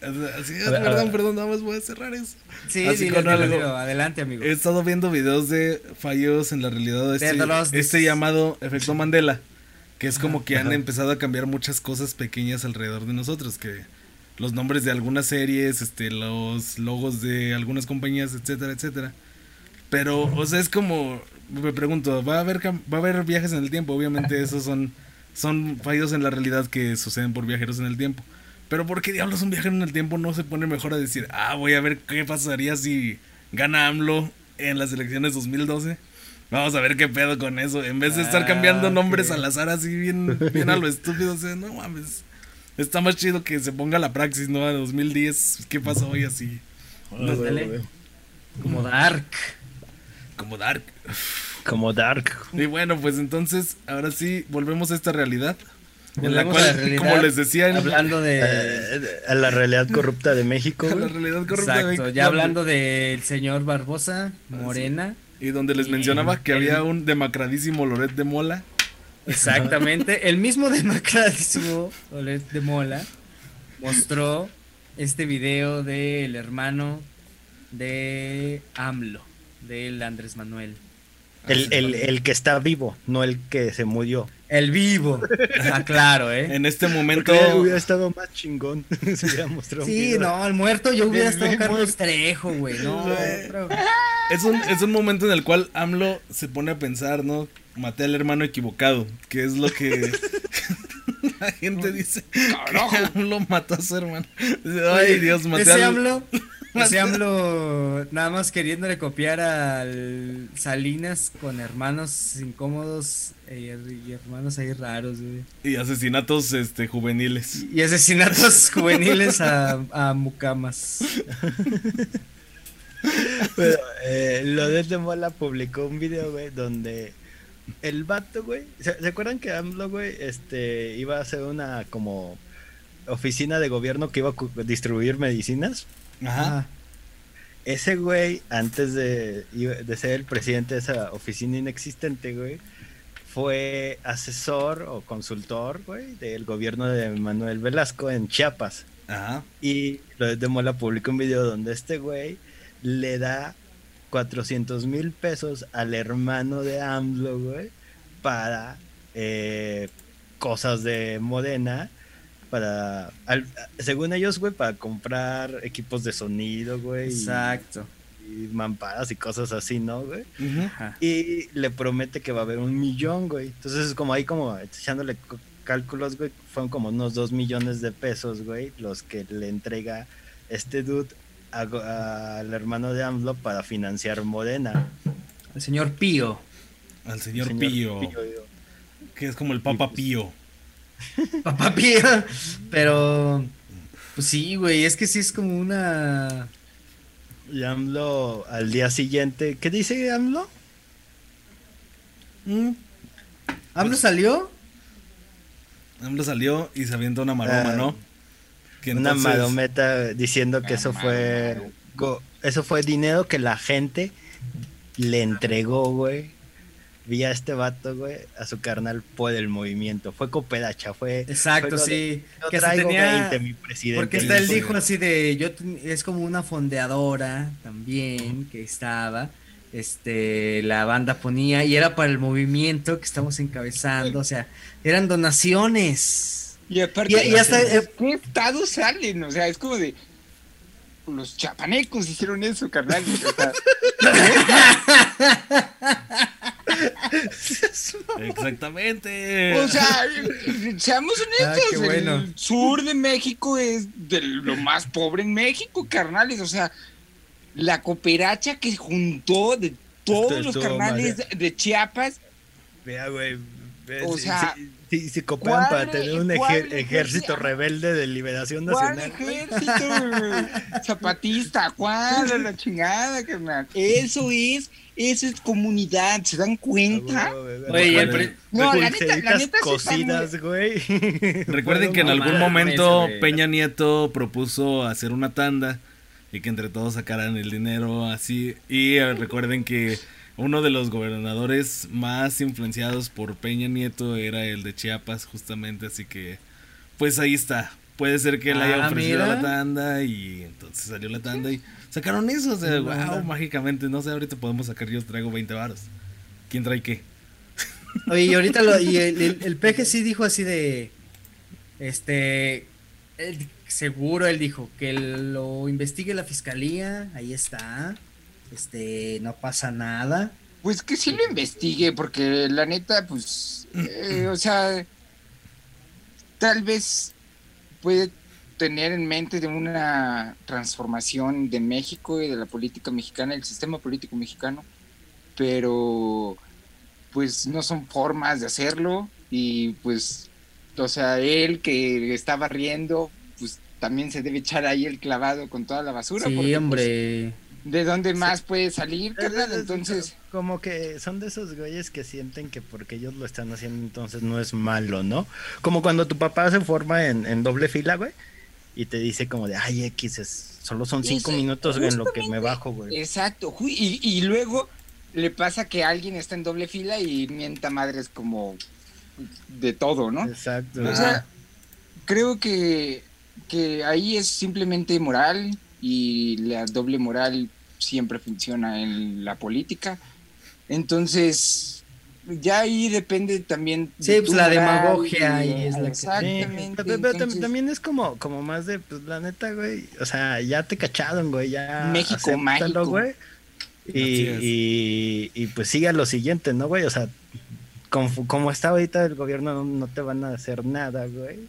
Así, perdón, perdón, nada más voy a cerrar eso. Sí, sí, adelante, amigo. He estado viendo videos de fallos en la realidad de este, este llamado efecto Mandela Que es como que han empezado a cambiar muchas cosas pequeñas alrededor de nosotros, que los nombres de algunas series, este, los logos de algunas compañías, etcétera, etcétera. Pero, o sea, es como, me pregunto, ¿va a haber, va a haber viajes en el tiempo? Obviamente esos son, son fallos en la realidad que suceden por viajeros en el tiempo. Pero ¿por qué diablos un viajero en el tiempo no se pone mejor a decir, ah, voy a ver qué pasaría si gana AMLO en las elecciones 2012? Vamos a ver qué pedo con eso. En vez de estar cambiando ah, nombres al azar así bien, bien a lo estúpido, o sea, no mames. Está más chido que se ponga la praxis, ¿no? A 2010, ¿qué pasó hoy así? Como Dark. Como Dark. Como Dark. Y bueno, pues entonces, ahora sí, volvemos a esta realidad. En la cual, como les decía, hablando de eh, a la realidad corrupta de México. A la realidad corrupta de México. Ya hablando del señor Barbosa, Morena. Y donde les mencionaba que había un demacradísimo Loret de Mola. Exactamente, el mismo demacradísimo Loret de Mola mostró este video del hermano de AMLO, del Andrés Manuel. El, que está vivo, no el que se murió. El vivo. Ah, claro, ¿eh? En este momento. hubiera estado más chingón. sí, no, el muerto yo hubiera estado Carlos Trejo, güey. No, es, un, es un momento en el cual AMLO se pone a pensar, ¿no? Maté al hermano equivocado, que es lo que la gente dice. Que AMLO mató a su hermano. Ay, Dios, maté al... AMLO ese AMLO nada más queriéndole copiar al Salinas con hermanos incómodos eh, y hermanos ahí raros, güey. Y asesinatos este juveniles. Y, asesinatos juveniles a, a mucamas. Pero, eh, lo de Mola publicó un video, güey, donde el vato, güey. ¿se, acuerdan que AMLO, güey, este, iba a hacer una como oficina de gobierno que iba a distribuir medicinas? Ajá. Ese güey, antes de, de ser el presidente de esa oficina inexistente, güey, fue asesor o consultor, güey, del gobierno de Manuel Velasco en Chiapas. Ajá. Y lo de Mola publicó un video donde este güey le da 400 mil pesos al hermano de AMLO, güey, para eh, cosas de Modena para, según ellos, güey, para comprar equipos de sonido, güey. Exacto. Y, mamparas y cosas así, ¿no, güey? Y le promete que va a haber un millón, güey. Entonces, como ahí, como echándole cálculos, güey, fueron como unos dos millones de pesos, güey, los que le entrega este dude al hermano de AMLO para financiar Modena. El señor Pío. Al señor, Pío. Que es como el Papa pues, Pío. Papá Pía. Pero, pues sí, güey, es que sí es como una... Y AMLO al día siguiente, ¿qué dice AMLO? ¿Mm? ¿AMLO salió? AMLO salió y se avienta una maroma, ¿no? Que una marometa diciendo que eso fue... Eso fue dinero que la gente le entregó, güey vi a este vato, güey, a su carnal por el movimiento. Fue cooperacha, fue. Exacto, sí. que traigo tenía... 20, mi presidente. Porque está, él dijo así de. yo Es como una fondeadora también que estaba. Este, la banda ponía y era para el movimiento que estamos encabezando. O sea, eran donaciones. Y aparte, y, hasta, eh, ¿qué estado salen? O sea, es como de los chapanecos hicieron eso, carnal. Exactamente. O sea, seamos honestos, el sur de México es de lo más pobre en México, carnales. O sea, la cooperacha que juntó de todos los carnales de Chiapas. Vea, güey. O sea, si, si copian para tener un ejército rebelde de liberación nacional. ¿Cuál ejército? Zapatista, ¿cuál? La chingada, carnal. Eso es, eso es comunidad, ¿se dan cuenta? Oye, no, la neta, la neta cocidas, güey. Recuerden que en algún momento Peña Nieto propuso hacer una tanda y que entre todos sacaran el dinero así. Y eh, recuerden que uno de los gobernadores más influenciados por Peña Nieto era el de Chiapas, justamente, así que pues ahí está. Puede ser que él haya ah, ofrecido la tanda y entonces salió la tanda y sacaron eso. O sea, wow, mágicamente. No sé, ahorita podemos sacar, yo traigo 20 varos. ¿Quién trae qué? Oye, y ahorita lo, y el, peje sí dijo así de. Este. seguro él dijo que lo investigue la fiscalía. Ahí está. Este, no pasa nada. Pues que sí lo investigue, porque la neta, pues. Eh, o sea. Tal vez puede tener en mente de una transformación de México y de la política mexicana, el sistema político mexicano, pero pues no son formas de hacerlo y pues, o sea, él que estaba riendo, pues también se debe echar ahí el clavado con toda la basura. Sí, pues, hombre. ¿De dónde más puede salir, carnal? Entonces... Como que son de esos güeyes que sienten que porque ellos lo están haciendo entonces no es malo, ¿no? Como cuando tu papá se forma en, en doble fila, güey, y te dice como de, ay, X, es, solo son cinco minutos en lo que me bajo, güey. Exacto, y, y luego le pasa que alguien está en doble fila y mienta madres como de todo, ¿no? Exacto. O sea, creo que, que ahí es simplemente moral y la doble moral siempre funciona en la política. Entonces, ya ahí depende también. Sí, pues la demagogia y, es la Exactamente. pero, también es como, como más de, pues la neta, güey. O sea, ya te cacharon, güey. Ya. México mágico. güey. Y, y, pues siga lo siguiente, ¿no, güey? O sea, como, está ahorita el gobierno, no, te van a hacer nada, güey.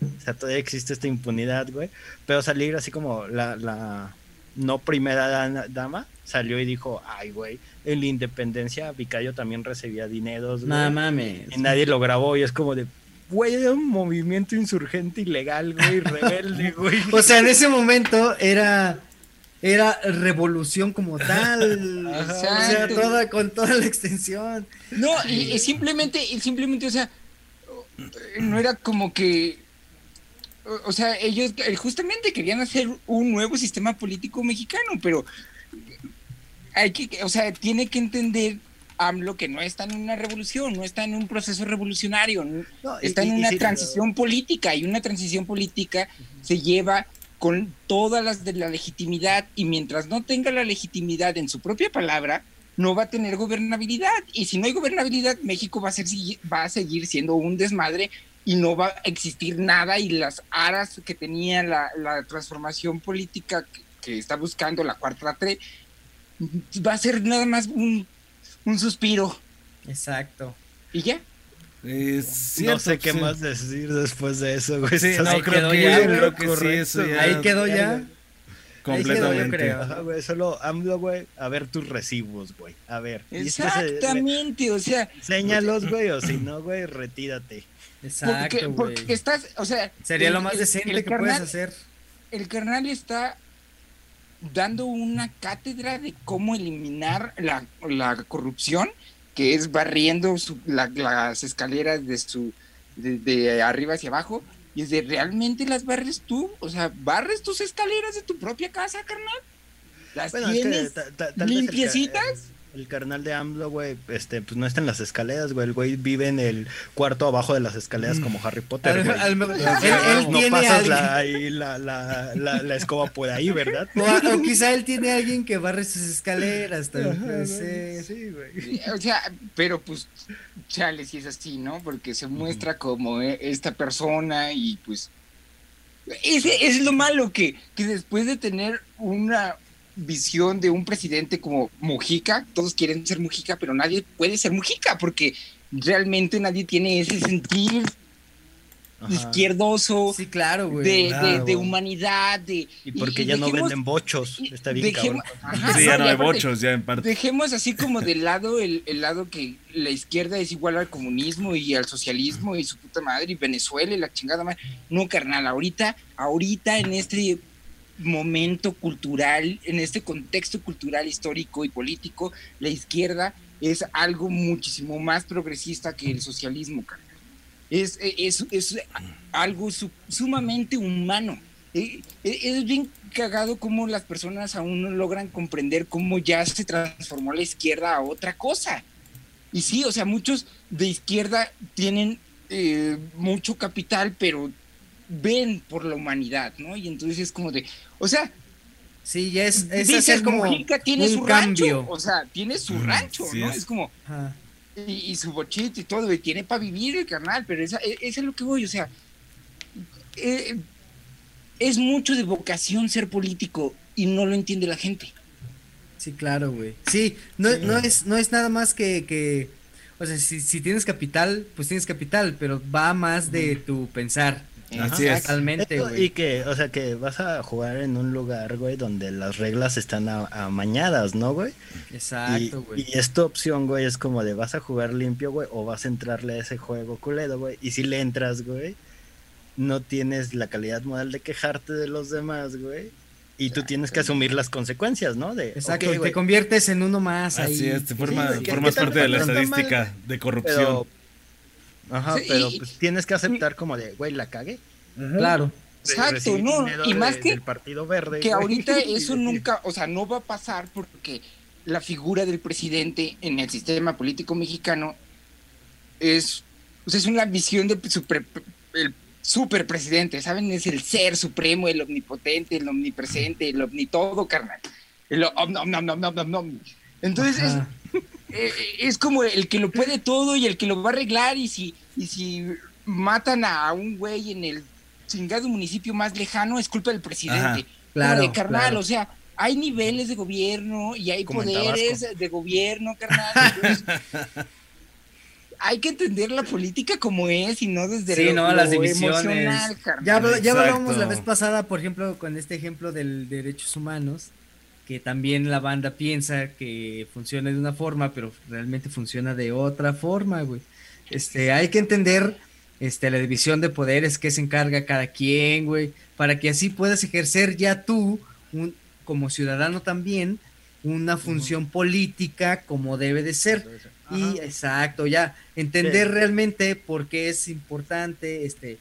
O sea, todavía existe esta impunidad, güey. Pero salir así como la, la no primera dama salió y dijo, ay, güey, en la independencia Vicayo también recibía dineros. No mames. Y nadie lo grabó y es como de, güey, era un movimiento insurgente ilegal, güey, rebelde, güey. o sea, en ese momento era era revolución como tal. o sea, toda, con toda la extensión. No, y, simplemente, y simplemente, o sea, no era como que. O sea, ellos justamente querían hacer un nuevo sistema político mexicano, pero hay que, o sea, tiene que entender AMLO que no está en una revolución, no está en un proceso revolucionario, está en una transición política y una transición política se lleva con todas las de la legitimidad y mientras no tenga la legitimidad en su propia palabra, no va a tener gobernabilidad. Y si no hay gobernabilidad, México va a, ser, va a seguir siendo un desmadre y no va a existir nada y las aras que tenía la, transformación política que, está buscando la cuarta T va a ser nada más un, un suspiro. Exacto. ¿Y ya? no sé qué más decir después de eso, güey. Sí, no, creo que, ya, creo que sí, eso ya. Ahí quedó ya. Completamente. creo. Ajá, güey, solo AMLO, güey, a ver tus recibos, güey. A ver. Exactamente, o sea. Señalos, güey, o si no, güey, retírate. Exacto, porque, porque, estás, o sea. Sería lo más decente que puedes hacer. El carnal está dando una cátedra de cómo eliminar la, la corrupción que es barriendo las escaleras de su de, arriba hacia abajo y es de realmente las barres tú, o sea, barres tus escaleras de tu propia casa, carnal. Las tienes limpiecitas el carnal de AMLO, güey, este, pues no está en las escaleras, güey. El güey vive en el cuarto abajo de las escaleras como Harry Potter. Al, no pasas la, la, la, la, escoba por ahí, ¿verdad? O, quizá él tiene a alguien que barre sus escaleras también. sí, güey. O sea, pero pues, chale, si es así, ¿no? Porque se muestra como eh, esta persona y pues... Ese es lo malo, que, que después de tener una, visión de un presidente como Mujica, todos quieren ser Mujica, pero nadie puede ser Mujica porque realmente nadie tiene ese sentir izquierdoso sí, claro, de, de, humanidad de y porque ya no venden bochos está bien dejemos, sí, ya no hay bochos ya en parte. dejemos así como de lado el, el, lado que la izquierda es igual al comunismo y al socialismo y su puta madre y Venezuela y la chingada madre. No carnal ahorita ahorita en este momento cultural, en este contexto cultural, histórico y político, la izquierda es algo muchísimo más progresista que el socialismo, Es, es, es algo sumamente humano. Eh, eh, es bien cagado cómo las personas aún no logran comprender cómo ya se transformó la izquierda a otra cosa. Y sí, o sea, muchos de izquierda tienen eh, mucho capital, pero ven por la humanidad, ¿no? Y entonces es como de, o sea, sí, es, es como tiene su cambio. rancho, o sea, tiene su rancho, ¿no? Es como, y, su bochito y todo, y tiene para vivir el carnal, pero esa, e, es lo que voy, o sea, eh, es mucho de vocación ser político y no lo entiende la gente. Sí, claro, güey. Sí, no, no, es, no es nada más que, que o sea, si, si, tienes capital, pues tienes capital, pero va más de tu pensar. Así es. güey. Y que, o sea, que vas a jugar en un lugar, güey, donde las reglas están amañadas, ¿no, güey? Exacto, güey. Y, esta opción, güey, es como de vas a jugar limpio, güey, o vas a entrarle a ese juego culero, güey. Y si le entras, güey, no tienes la calidad moral de quejarte de los demás, güey. Y tú tienes que asumir las consecuencias, ¿no? De, Exacto, te conviertes en uno más. Así es, te formas parte de la estadística de corrupción. Ajá, pero pues tienes que aceptar como de, güey, la cagué. Claro. Exacto, no, y más que el Partido Verde, que ahorita eso nunca, o sea, no va a pasar porque la figura del presidente en el sistema político mexicano es, pues es una visión de super, el super presidente, ¿saben? Es el ser supremo, el omnipotente, el omnipresente, el omnitodo, carnal. El Entonces es, eh, es, como el que lo puede todo y el que lo va a arreglar y si, y si matan a un güey en el chingado municipio más lejano es culpa del presidente. claro, de carnal, o sea, hay niveles de gobierno y hay poderes de gobierno, carnal. hay que entender la política como es y no desde sí, no, las divisiones. Ya, ya hablábamos la vez pasada, por ejemplo, con este ejemplo del derechos humanos, que también la banda piensa que funciona de una forma, pero realmente funciona de otra forma, güey. Este, hay que entender este, la división de poderes, que se encarga cada quien, güey, para que así puedas ejercer ya tú, un, como ciudadano también, una función política como debe de ser. Y exacto, ya entender realmente por qué es importante este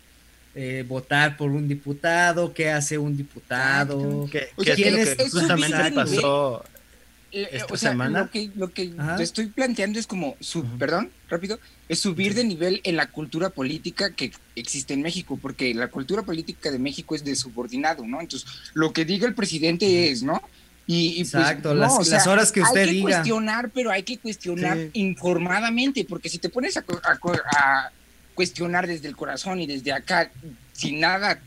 eh, votar por un diputado, qué hace un diputado, qué, es, justamente pasó esta semana. Lo que, lo que te estoy planteando es como, su, perdón, rápido, es subir de nivel en la cultura política que existe en México, porque la cultura política de México es de subordinado, ¿no? Entonces, lo que diga el presidente es, ¿no? Y, pues, Exacto, las, horas que usted diga. Hay que cuestionar, pero hay que cuestionar informadamente, porque si te pones a, cuestionar desde el corazón y desde acá, sin nada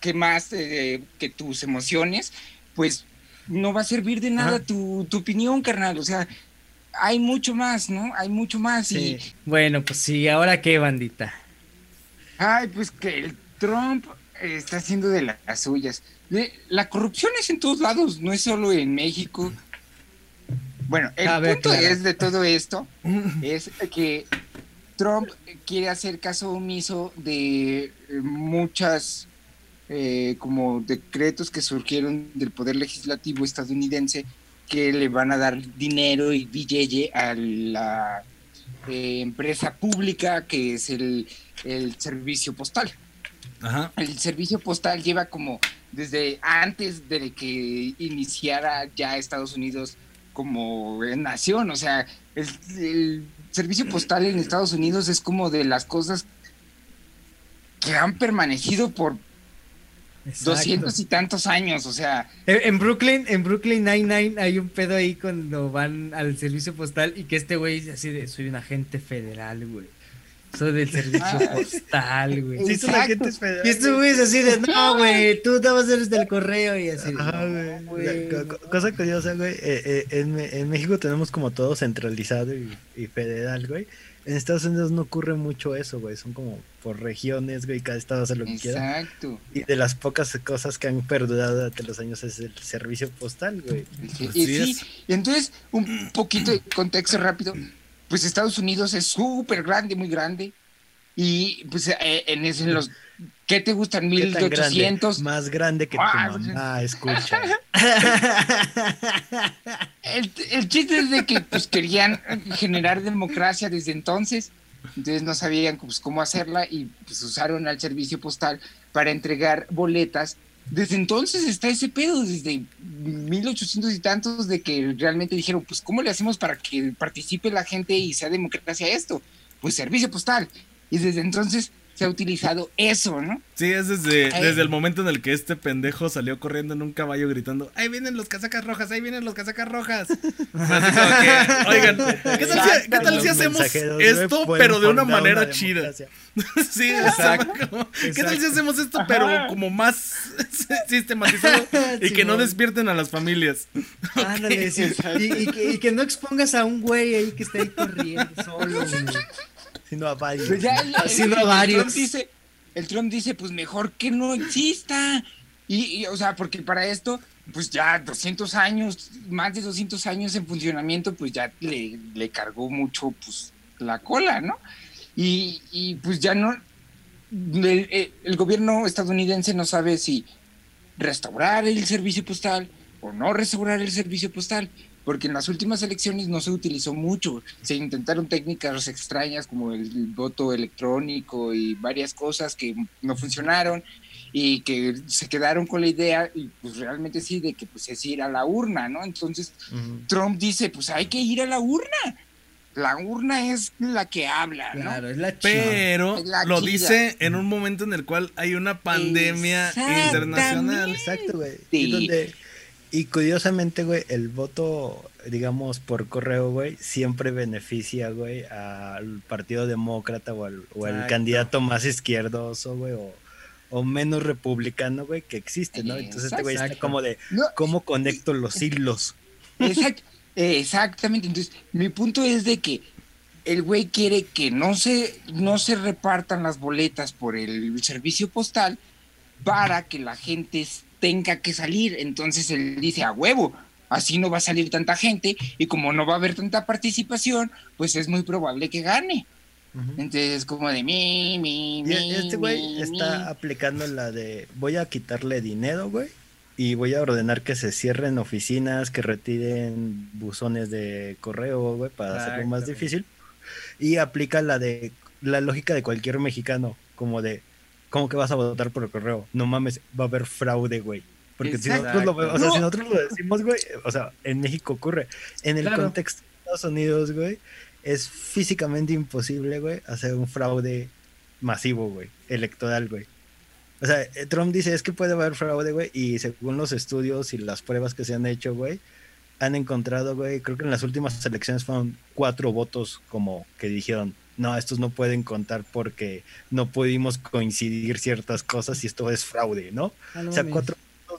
que más eh, que tus emociones, pues no va a servir de nada tu, tu, opinión, carnal. O sea, hay mucho más, ¿no? Hay mucho más. Y... Bueno, pues sí, ahora qué, bandita. Ay, pues que el Trump está haciendo de las suyas. La corrupción es en todos lados, no es solo en México. Bueno, el punto es de todo esto es que Trump quiere hacer caso omiso de eh, muchas eh, como decretos que surgieron del poder legislativo estadounidense que le van a dar dinero y billete a la eh, empresa pública que es el, el servicio postal. El servicio postal lleva como desde antes de que iniciara ya Estados Unidos como nación, o sea, el, servicio postal en Estados Unidos es como de las cosas que han permanecido por doscientos y tantos años, o sea. En, Brooklyn, en Brooklyn Nine-Nine hay un pedo ahí cuando van al servicio postal y que este güey así de, soy un agente federal, güey. Soy del servicio ah. postal, güey. Sí, son agentes federales. Y este güey es así de, no, güey, tú te vas a ser del correo y así. güey. Cosa curiosa, güey, eh, eh, en, en, México tenemos como todo centralizado y, y federal, güey. En Estados Unidos no ocurre mucho eso, güey. Son como por regiones, güey. Cada estado hace lo que quiera. Exacto. Y de las pocas cosas que han perdurado durante los años es el servicio postal, güey. Sí, y, sí. y entonces, un poquito de contexto rápido. Pues Estados Unidos es súper grande, muy grande. Y pues eh, en, en los ¿Qué te gustan? 1800. Más grande que tu ah, mamá, escucha. el, el, chiste es de que pues, querían generar democracia desde entonces. Entonces no sabían pues, cómo hacerla y pues, usaron al servicio postal para entregar boletas. Desde entonces está ese pedo, desde 1800 y tantos, de que realmente dijeron, pues, ¿cómo le hacemos para que participe la gente y sea democracia esto? Pues servicio postal. Y desde entonces se ha utilizado eso, ¿no? Sí, es desde, desde el momento en el que este pendejo salió corriendo en un caballo gritando, ahí vienen los casacas rojas, ahí vienen los casacas rojas. oigan, ¿qué tal si, hacemos esto, pero de una manera chida? sí, exacto. ¿Qué tal si hacemos esto, pero como más sistematizado y que no despierten a las familias? Ándale, y, que, no expongas a un güey ahí que está ahí corriendo solo, Sino a varios. Pues sino a varios. El Trump, dice, el Trump dice, pues mejor que no exista. Y, o sea, porque para esto, pues ya 200 años, más de 200 años en funcionamiento, pues ya le, le cargó mucho, pues, la cola, ¿no? Y, y pues ya no, el, el, gobierno estadounidense no sabe si restaurar el servicio postal o no restaurar el servicio postal porque en las últimas elecciones no se utilizó mucho. Se intentaron técnicas extrañas como el, voto electrónico y varias cosas que no funcionaron y que se quedaron con la idea, y pues realmente sí, de que pues es ir a la urna, ¿no? Entonces Trump dice, pues hay que ir a la urna. La urna es la que habla, ¿no? Claro, es la Pero lo dice en un momento en el cual hay una pandemia internacional. Exacto, güey. Y donde y curiosamente, güey, el voto, digamos, por correo, güey, siempre beneficia, güey, al Partido Demócrata o al, o candidato más izquierdoso, güey, o, menos republicano, güey, que existe, ¿no? Entonces este güey está como de, ¿cómo conecto los hilos? Exactamente, entonces mi punto es de que el güey quiere que no se, no se repartan las boletas por el servicio postal para que la gente tenga que salir. Entonces él dice, a huevo, así no va a salir tanta gente y como no va a haber tanta participación, pues es muy probable que gane. Entonces, como de mi, mi, mi. Este güey está aplicando la de voy a quitarle dinero, güey, y voy a ordenar que se cierren oficinas, que retiren buzones de correo, güey, para hacerlo más difícil. Y aplica la de la lógica de cualquier mexicano, como de ¿cómo que vas a votar por el correo? No mames, va a haber fraude, güey. Porque si nosotros, lo, o sea, si nosotros lo decimos, güey, o sea, en México ocurre. En el contexto de Estados Unidos, güey, es físicamente imposible, güey, hacer un fraude masivo, güey, electoral, güey. O sea, eh, Trump dice, es que puede haber fraude, güey, y según los estudios y las pruebas que se han hecho, güey, han encontrado, güey, creo que en las últimas elecciones fueron cuatro votos como que dijeron, no, estos no pueden contar porque no pudimos coincidir ciertas cosas y esto es fraude, ¿no? Ah, o sea, cuatro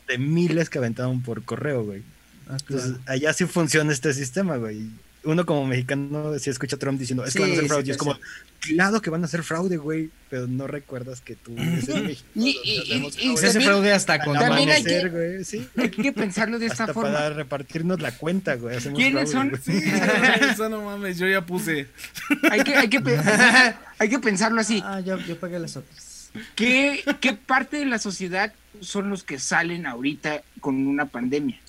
de miles que aventaron por correo, güey. Ah, Entonces, allá sí funciona este sistema, güey uno como mexicano si escucha a Trump diciendo, es que van a hacer fraude. y es como, claro que van a hacer fraude, güey. Pero no recuerdas que tú eres en México. Y, se hace fraude hasta con amanecer, güey. ¿sí? Hay que pensarlo de esta hasta forma. Para repartirnos la cuenta, güey. ¿Quiénes son? Sí, eso no mames, yo ya puse. Hay que, hay que, hay que pensarlo así. Ah, yo, yo pagué las otras. ¿Qué, ¿Qué parte de la sociedad son los que salen ahorita con una pandemia?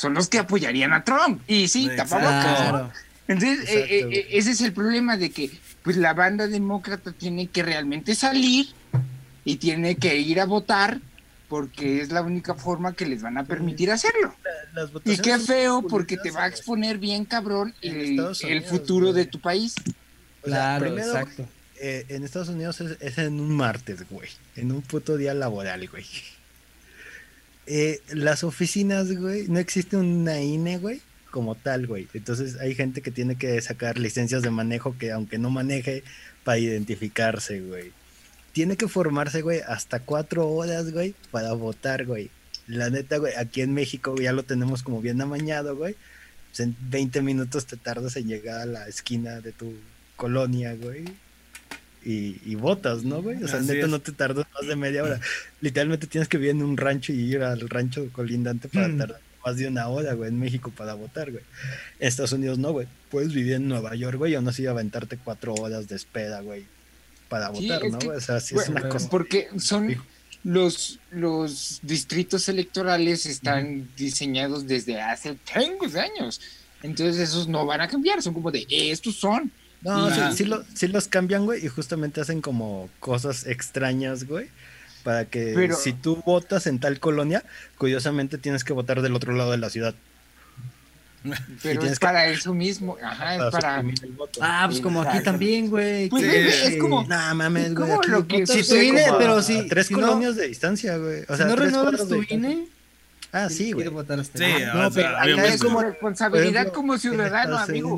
Son los que apoyarían a Trump. Y sí, tapabocas. Entonces, eh, eh, eh, ese es el problema de que pues la banda demócrata tiene que realmente salir y tiene que ir a votar porque es la única forma que les van a permitir hacerlo. y qué feo porque te va a exponer bien cabrón el, futuro de tu país. claro, exacto. en Estados Unidos es, es, en un martes, güey. En un puto día laboral, güey. Eh, las oficinas, güey, no existe una INE, güey, como tal, güey. Entonces hay gente que tiene que sacar licencias de manejo que aunque no maneje, para identificarse, güey. Tiene que formarse, güey, hasta cuatro horas, güey, para votar, güey. La neta, güey, aquí en México ya lo tenemos como bien amañado, güey. Pues en 20 minutos te tardas en llegar a la esquina de tu colonia, güey y, y botas, ¿no, güey? O sea, neta no te tardas más de media hora. Literalmente tienes que vivir en un rancho y ir al rancho colindante para mm. tardar más de una hora, güey, en México para votar, güey. En Estados Unidos no, güey. Puedes vivir en Nueva York, güey, o no así aventarte cuatro horas de espera, güey, para votar, ¿no? o sea, sí es una cosa. Porque son los, los distritos electorales están diseñados desde hace años. Entonces esos no van a cambiar, son como de, estos son. No, sí, sí, los cambian, güey, y justamente hacen como cosas extrañas, güey. Para que si tú votas en tal colonia, curiosamente tienes que votar del otro lado de la ciudad. Pero es para eso mismo, ajá, es para... Ah, pues como aquí también, güey. Pues es como... Nah, mames, güey. Si tu INE, pero si... Tres colonias de distancia, güey. O sea, no renuevas tu INE... Ah, sí, güey. Sí, no, pero acá es como responsabilidad como ciudadano, amigo.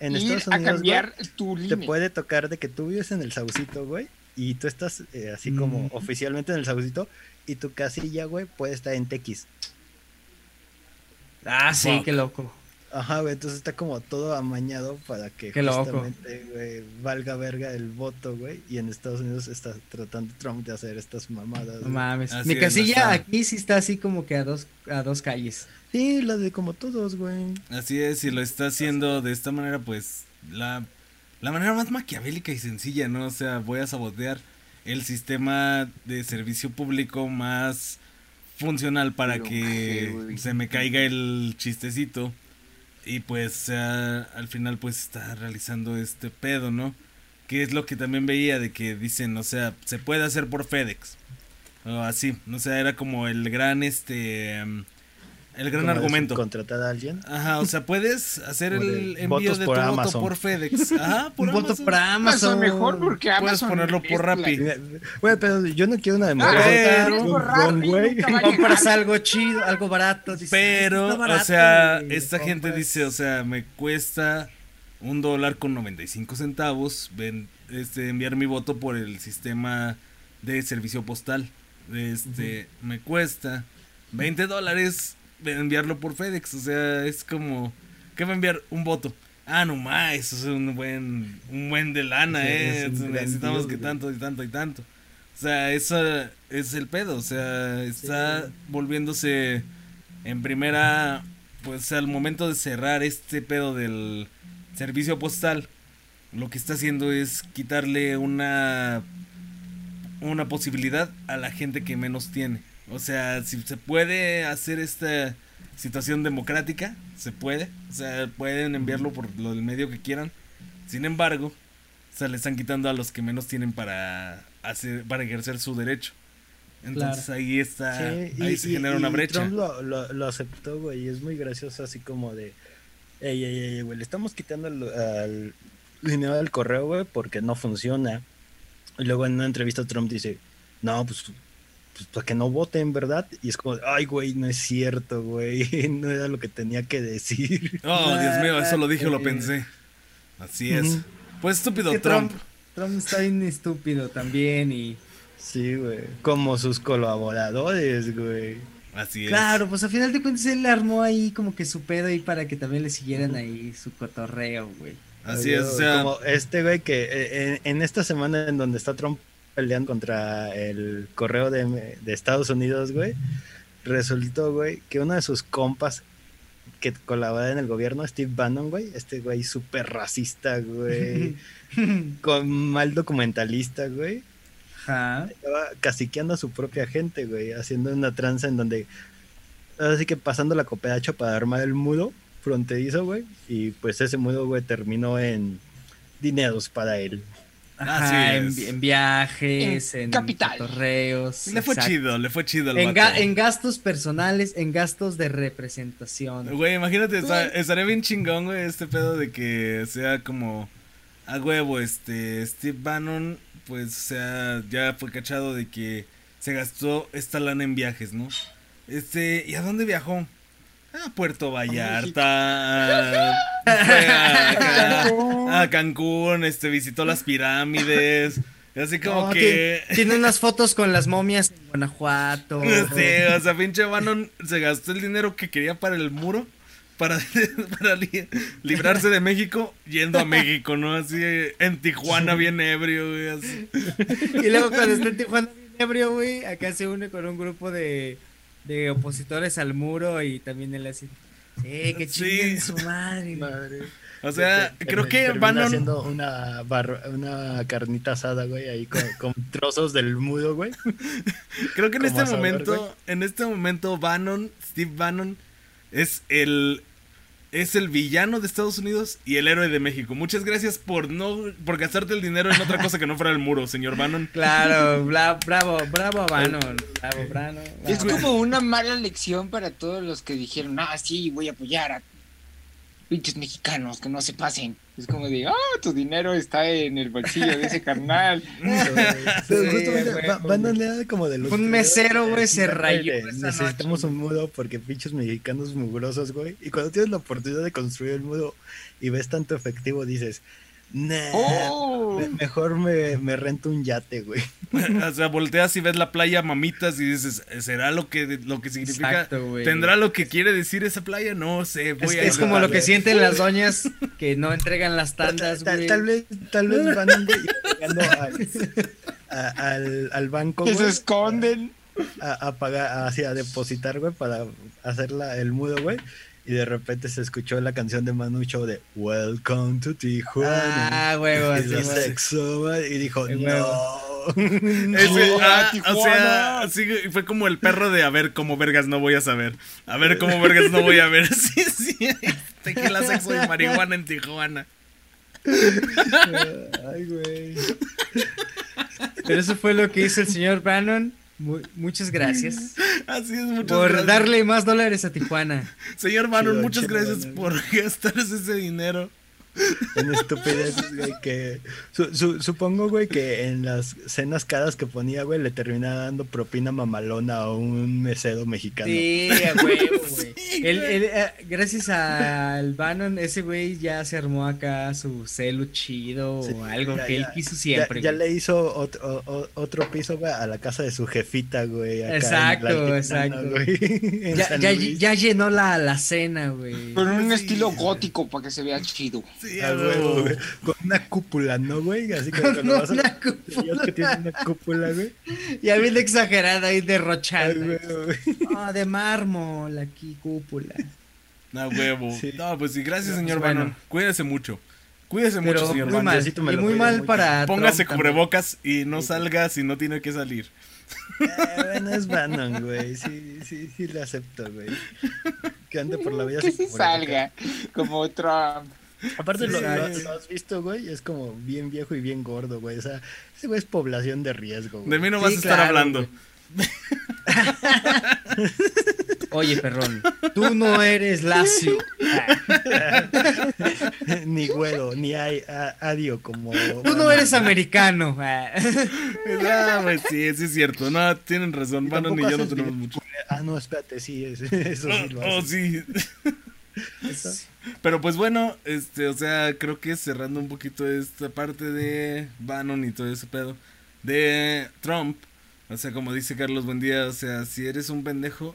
en Estados Unidos, a cambiar tu Te puede tocar de que tú vives en el Saucito, güey, y tú estás eh, así como oficialmente en el Saucito, y tu casilla, güey, puede estar en TX. Ah, sí, qué loco. Ajá, güey, entonces está como todo amañado para que justamente, güey, valga verga el voto, güey. Y en Estados Unidos está tratando Trump de hacer estas mamadas. No mames. Mi casilla aquí sí está así como que a dos, a dos calles. Sí, la de como todos, güey. Así es, si lo está haciendo de esta manera, pues la, la manera más maquiavélica y sencilla, ¿no? O sea, voy a sabotear el sistema de servicio público más funcional para que se me caiga el chistecito y pues al final pues está realizando este pedo, ¿no? Que es lo que también veía de que dicen, o sea, se puede hacer por FedEx. O así, o sea, era como el gran este el gran argumento. ¿Contratar a alguien? Ajá, o sea, puedes hacer el envío de tu voto por FedEx. Ajá, por Un voto por Amazon. mejor porque Puedes ponerlo por Rappi. Güey, pero yo no quiero una democracia. Pero, compras algo chido, algo barato. pero, o sea, esta gente dice, o sea, me cuesta un dólar con 95 centavos ven, este, enviar mi voto por el sistema de servicio postal. Este, me cuesta 20 dólares enviarlo por FedEx. O sea, es como, ¿qué va a enviar? Un voto. Ah, no más, eso es un buen, un buen de lana, eh. Necesitamos que tanto y tanto y tanto. O sea, eso es el pedo. O sea, está volviéndose en primera, pues al momento de cerrar este pedo del servicio postal, lo que está haciendo es quitarle una una posibilidad a la gente que menos tiene. O sea, si se puede hacer esta situación democrática, se puede. O sea, pueden enviarlo por lo del medio que quieran. Sin embargo, se le están quitando a los que menos tienen para hacer, para ejercer su derecho. Entonces ahí está, ahí se genera una brecha. Trump lo, lo, aceptó, güey, y es muy gracioso así como de, ey, ey, ey, güey, le estamos quitando al, al dinero del correo, güey, porque no funciona. Y luego en una entrevista Trump dice, no, pues pues para que no voten, ¿verdad? Y es como, ay, güey, no es cierto, güey, no era lo que tenía que decir. Oh, Dios mío, eso lo dije o lo pensé. Así es. Pues estúpido Trump. Trump. está bien estúpido también y... Sí, güey, como sus colaboradores, güey. Así es. Claro, pues al final de cuentas él le armó ahí como que su pedo ahí para que también le siguieran ahí su cotorreo, güey. Así es, o sea... Como este güey que eh, en esta semana en donde está Trump peleando contra el correo de, Estados Unidos, güey, resultó, güey, que uno de sus compas que colabora en el gobierno, Steve Bannon, güey, este güey súper racista, güey, con mal documentalista, güey. Estaba caciqueando a su propia gente, güey, haciendo una tranza en donde, así que pasando la cooperacha para armar el mudo fronterizo, güey, y pues ese mudo, güey, terminó en dineros para él. Ajá, en, viajes, en, torreos. Le fue chido, le fue chido en, en, gastos personales, en gastos de representación. Güey, imagínate, estaría bien chingón, güey, este pedo de que sea como a huevo, este, Steve Bannon, pues, o sea, ya fue cachado de que se gastó esta lana en viajes, ¿no? Este, ¿y a dónde viajó? a Puerto Vallarta, a, Cancún, este, visitó las pirámides. Así como que. Tiene, unas fotos con las momias en Guanajuato. Sí, o sea, pinche Bannon se gastó el dinero que quería para el muro. Para, para librarse de México yendo a México, ¿no? Así en Tijuana bien ebrio, güey. Así. Y luego cuando está en Tijuana bien ebrio, güey, acá se une con un grupo de de opositores al muro y también él así. Eh, que chinguen su madre. madre. O sea, creo que van haciendo una, una carnita asada, güey, ahí con, trozos del mudo, güey. Creo que en este momento, en este momento, Bannon, Steve Bannon, es el es el villano de Estados Unidos y el héroe de México. Muchas gracias por no por gastarte el dinero en otra cosa que no fuera el muro, señor Bannon. Claro, bravo, bravo Bannon. Bravo, bravo, Es como una mala lección para todos los que dijeron, ah, sí, voy a apoyar a pinches mexicanos, que no se pasen. Es como de, ah, tu dinero está en el bolsillo de ese carnal. van a leer como de los. Un mesero, güey, se rayó. Necesitamos un mudo porque pinches mexicanos mugrosos, güey. Y cuando tienes la oportunidad de construir el mudo y ves tanto efectivo, dices, Nah, oh. mejor me, me, rento un yate, güey. o sea, volteas y ves la playa mamitas y dices, ¿será lo que, lo que significa? ¿Tendrá lo que quiere decir esa playa? No sé, voy es, a Es como lo que sienten las doñas que no entregan las tandas, güey. Tal, vez, tal vez van llegando al, al, banco, Que se esconden. A, pagar, así, a depositar, güey, para hacer la, el mudo, güey y de repente se escuchó la canción de Manu Chao de Welcome to Tijuana. Ah, huevo, y, sexo, y dijo, no. Ah, o sea, fue como el perro de a ver cómo vergas no voy a saber. A ver cómo vergas no voy a ver. Sí, sí. Tequila, sexo y marihuana en Tijuana. Ay, güey. Pero eso fue lo que hizo el señor Bannon muchas gracias. Así es, muchas por darle más dólares a Tijuana. Señor Manon, muchas gracias por gastarse ese dinero en estupideces, güey, que supongo, güey, que en las cenas caras que ponía, güey, le terminaba dando propina mamalona a un mesero mexicano. Sí, güey, güey. Eh, gracias al Bannon, ese güey ya se armó acá su celu chido o algo que él quiso siempre. Ya, le hizo otro, otro piso, güey, a la casa de su jefita, güey. exacto, exacto. ya, ya, ya, llenó la, la cena, güey. Con un estilo gótico para que se vea chido. Con una cúpula, ¿no, güey? Así como Con una a... cúpula. que tiene una cúpula, güey. Ya bien exagerada ahí derrochando. Ah, de mármol aquí, cúpula. No, huevo. No, pues sí, gracias, señor bueno. Cuídese mucho. Cuídese mucho, señor muy Mal, y muy mal para. Póngase cubrebocas y no salga si no tiene que salir. Eh, bueno, es Bannon, güey. Sí, sí, sí, le acepto, güey. Que ande por la vida. Que sí salga, como Trump. Aparte, lo, has visto, güey, es como bien viejo y bien gordo, güey. O sea, ese güey es población de riesgo. Güey. De mí no vas a estar hablando. Oye, perrón, tú no eres lacio. ni güero, ni hay, adio como. Tú no eres americano. ah, pues sí, sí es cierto. No, tienen razón. Bueno, ni yo no tenemos mucho. Ah, no, espérate, sí, eso sí lo Oh, sí. Pero pues bueno, este, o sea, creo que cerrando un poquito esta parte de Bannon y todo ese pedo de Trump, o sea, como dice Carlos Buendía, o sea, si eres un pendejo,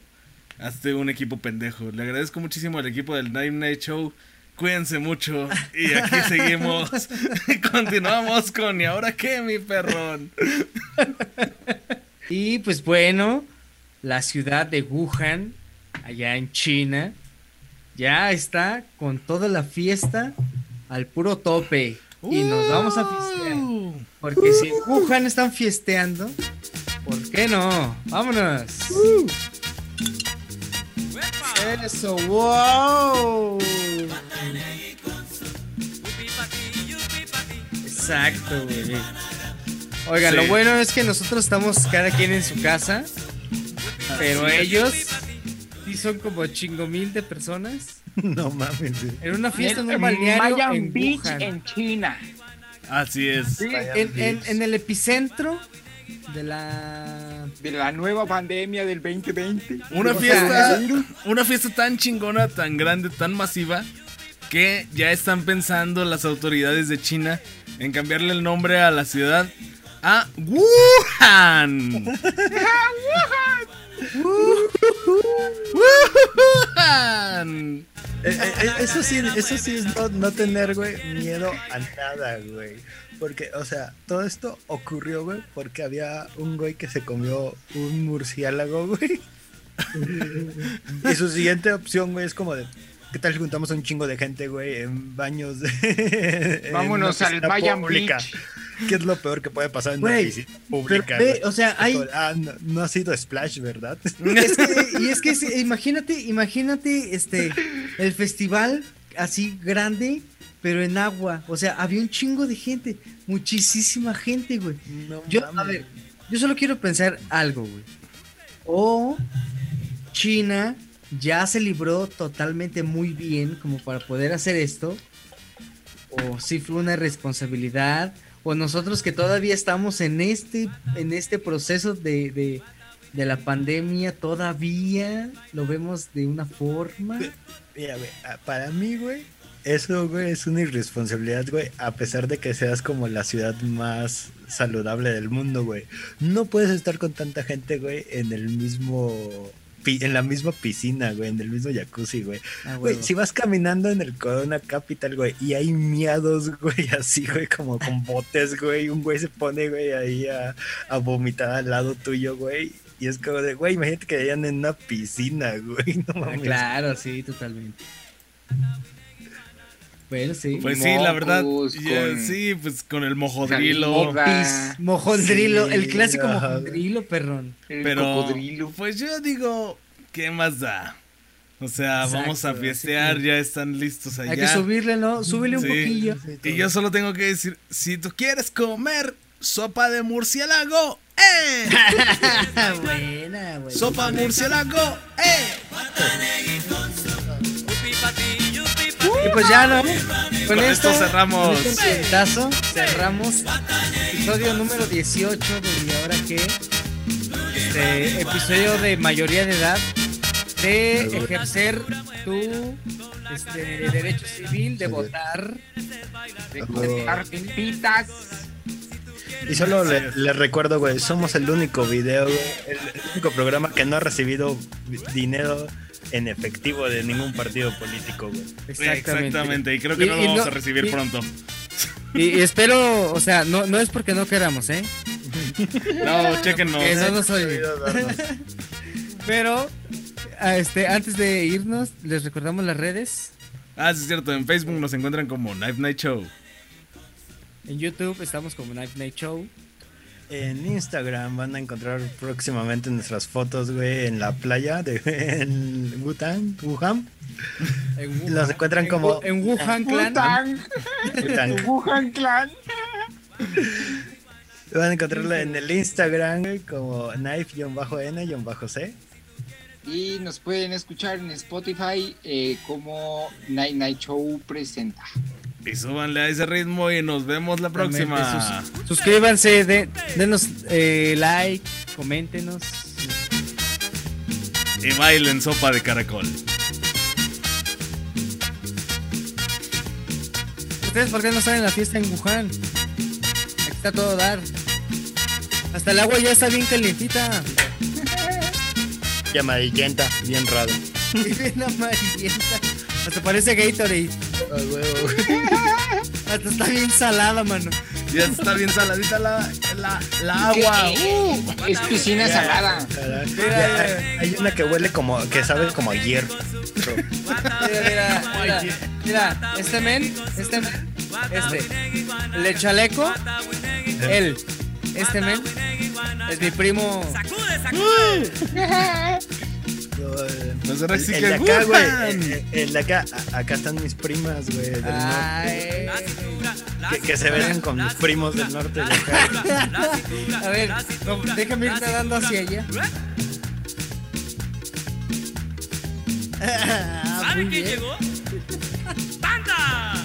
hazte un equipo pendejo. Le agradezco muchísimo al equipo del Night Night Show. Cuídense mucho y aquí seguimos. Continuamos con ¿y ahora qué, mi perrón? y pues bueno, la ciudad de Wuhan, allá en China, ya está con toda la fiesta al puro tope. y nos vamos a fiestear. Uh. Porque si en Wuhan están fiesteando, ¿por qué no? Vámonos. Uh. Eso, wow. Exacto, güey. Oigan, lo bueno es que nosotros estamos cada quien en su casa, pero ellos son como chingo mil de personas. No mames. En una fiesta en, un balneario en Beach, en China. Así es. en, el epicentro de la de la nueva pandemia del 2020. Una fiesta, una fiesta tan chingona, tan grande, tan masiva que ya están pensando las autoridades de China en cambiarle el nombre a la ciudad a Wuhan. Eh, eh, eh, eso sí, eso sí es no, tener, güey, miedo a nada, güey. Porque, o sea, todo esto ocurrió, güey, porque había un güey que se comió un murciélago, güey. y su siguiente opción, güey, es como de, ¿qué tal si juntamos a un chingo de gente, güey, en baños de... Vámonos al Mayan Beach. ¿Qué es lo peor que puede pasar en una pública? o sea, hay... Ah, no, ha sido Splash, ¿verdad? y es que imagínate, imagínate este el festival así grande, pero en agua. O sea, había un chingo de gente, muchísima gente, güey. yo, a ver, yo solo quiero pensar algo, güey. O China ya se libró totalmente muy bien como para poder hacer esto, o si fue una responsabilidad, o nosotros que todavía estamos en este, en este proceso de, de, de la pandemia, todavía lo vemos de una forma. Mira, para mí, güey, eso, güey, es una irresponsabilidad, güey, a pesar de que seas como la ciudad más saludable del mundo, güey. No puedes estar con tanta gente, güey, en el mismo en la misma piscina, güey, en el mismo jacuzzi, güey. Ah, güey, si vas caminando en el Corona Capital, güey, y hay miados, güey, así, güey, como con botes, güey, un güey se pone, güey, ahí a, a vomitar al lado tuyo, güey. Y es como de, güey, imagínate que hayan en una piscina, güey. No mames. Claro, sí, totalmente. Bueno, sí. Pues sí, la verdad. Sí, pues con el mojodrilo. Mojodrilo, el clásico mojodrilo, perrón. Pero, pues yo digo, ¿qué más da? O sea, vamos a fiestear, ya están listos allá. Hay que subirle, ¿no? Súbele un poquillo. Y yo solo tengo que decir, si tú quieres comer sopa de murciélago, ¡eh! buena, buena. Sopa murciélago, ¡eh! Y pues ya no. Con, esto, cerramos. Con cerramos episodio número 18 de ahora que este episodio de mayoría de edad de ejercer tu este, derecho civil, de votar, de comprar pitas. Y solo les le recuerdo, güey, somos el único video, el único programa que no ha recibido dinero en efectivo de ningún partido político, güey. Exactamente. y creo que no lo vamos a recibir pronto. Y, espero, o sea, no, no es porque no queramos, ¿eh? No, chequenos. no nos oye. Pero, este, antes de irnos, les recordamos las redes. Ah, sí, es cierto. En Facebook nos encuentran como Night Night Show. En YouTube estamos como Night Night Show. En Instagram van a encontrar próximamente nuestras fotos, güey, en la playa de en Wuhan, Wuhan. En Los encuentran como en Wuhan Clan. En Wuhan Clan. Van a encontrarlo en el Instagram güey, como knife-n-c. Y nos pueden escuchar en Spotify eh, como Night Night Show presenta. Y súbanle a ese ritmo y nos vemos la próxima. suscríbanse, denos eh, like, coméntenos. Y bailen sopa de caracol. ¿Ustedes por qué no están en la fiesta en Wuhan? Aquí está todo dar. Hasta el agua ya está bien calientita. Y amarillenta, bien raro. bien amarillenta. Hasta parece Gatorade. Hasta está bien salada, mano. Ya está bien saladita la, la, la agua. Uh. Es piscina salada. hay una que huele como, que sabe como ayer. Mira, mira, mira, este men, este men, este, el chaleco, él, este men, es mi primo. No el, el de acá, güey. El, de acá, acá están mis primas, güey, del norte. Que, que, se ven con mis primos del norte de acá. A ver, déjame ir nadando hacia allá. ¿Sabe quién llegó? ¡Panda!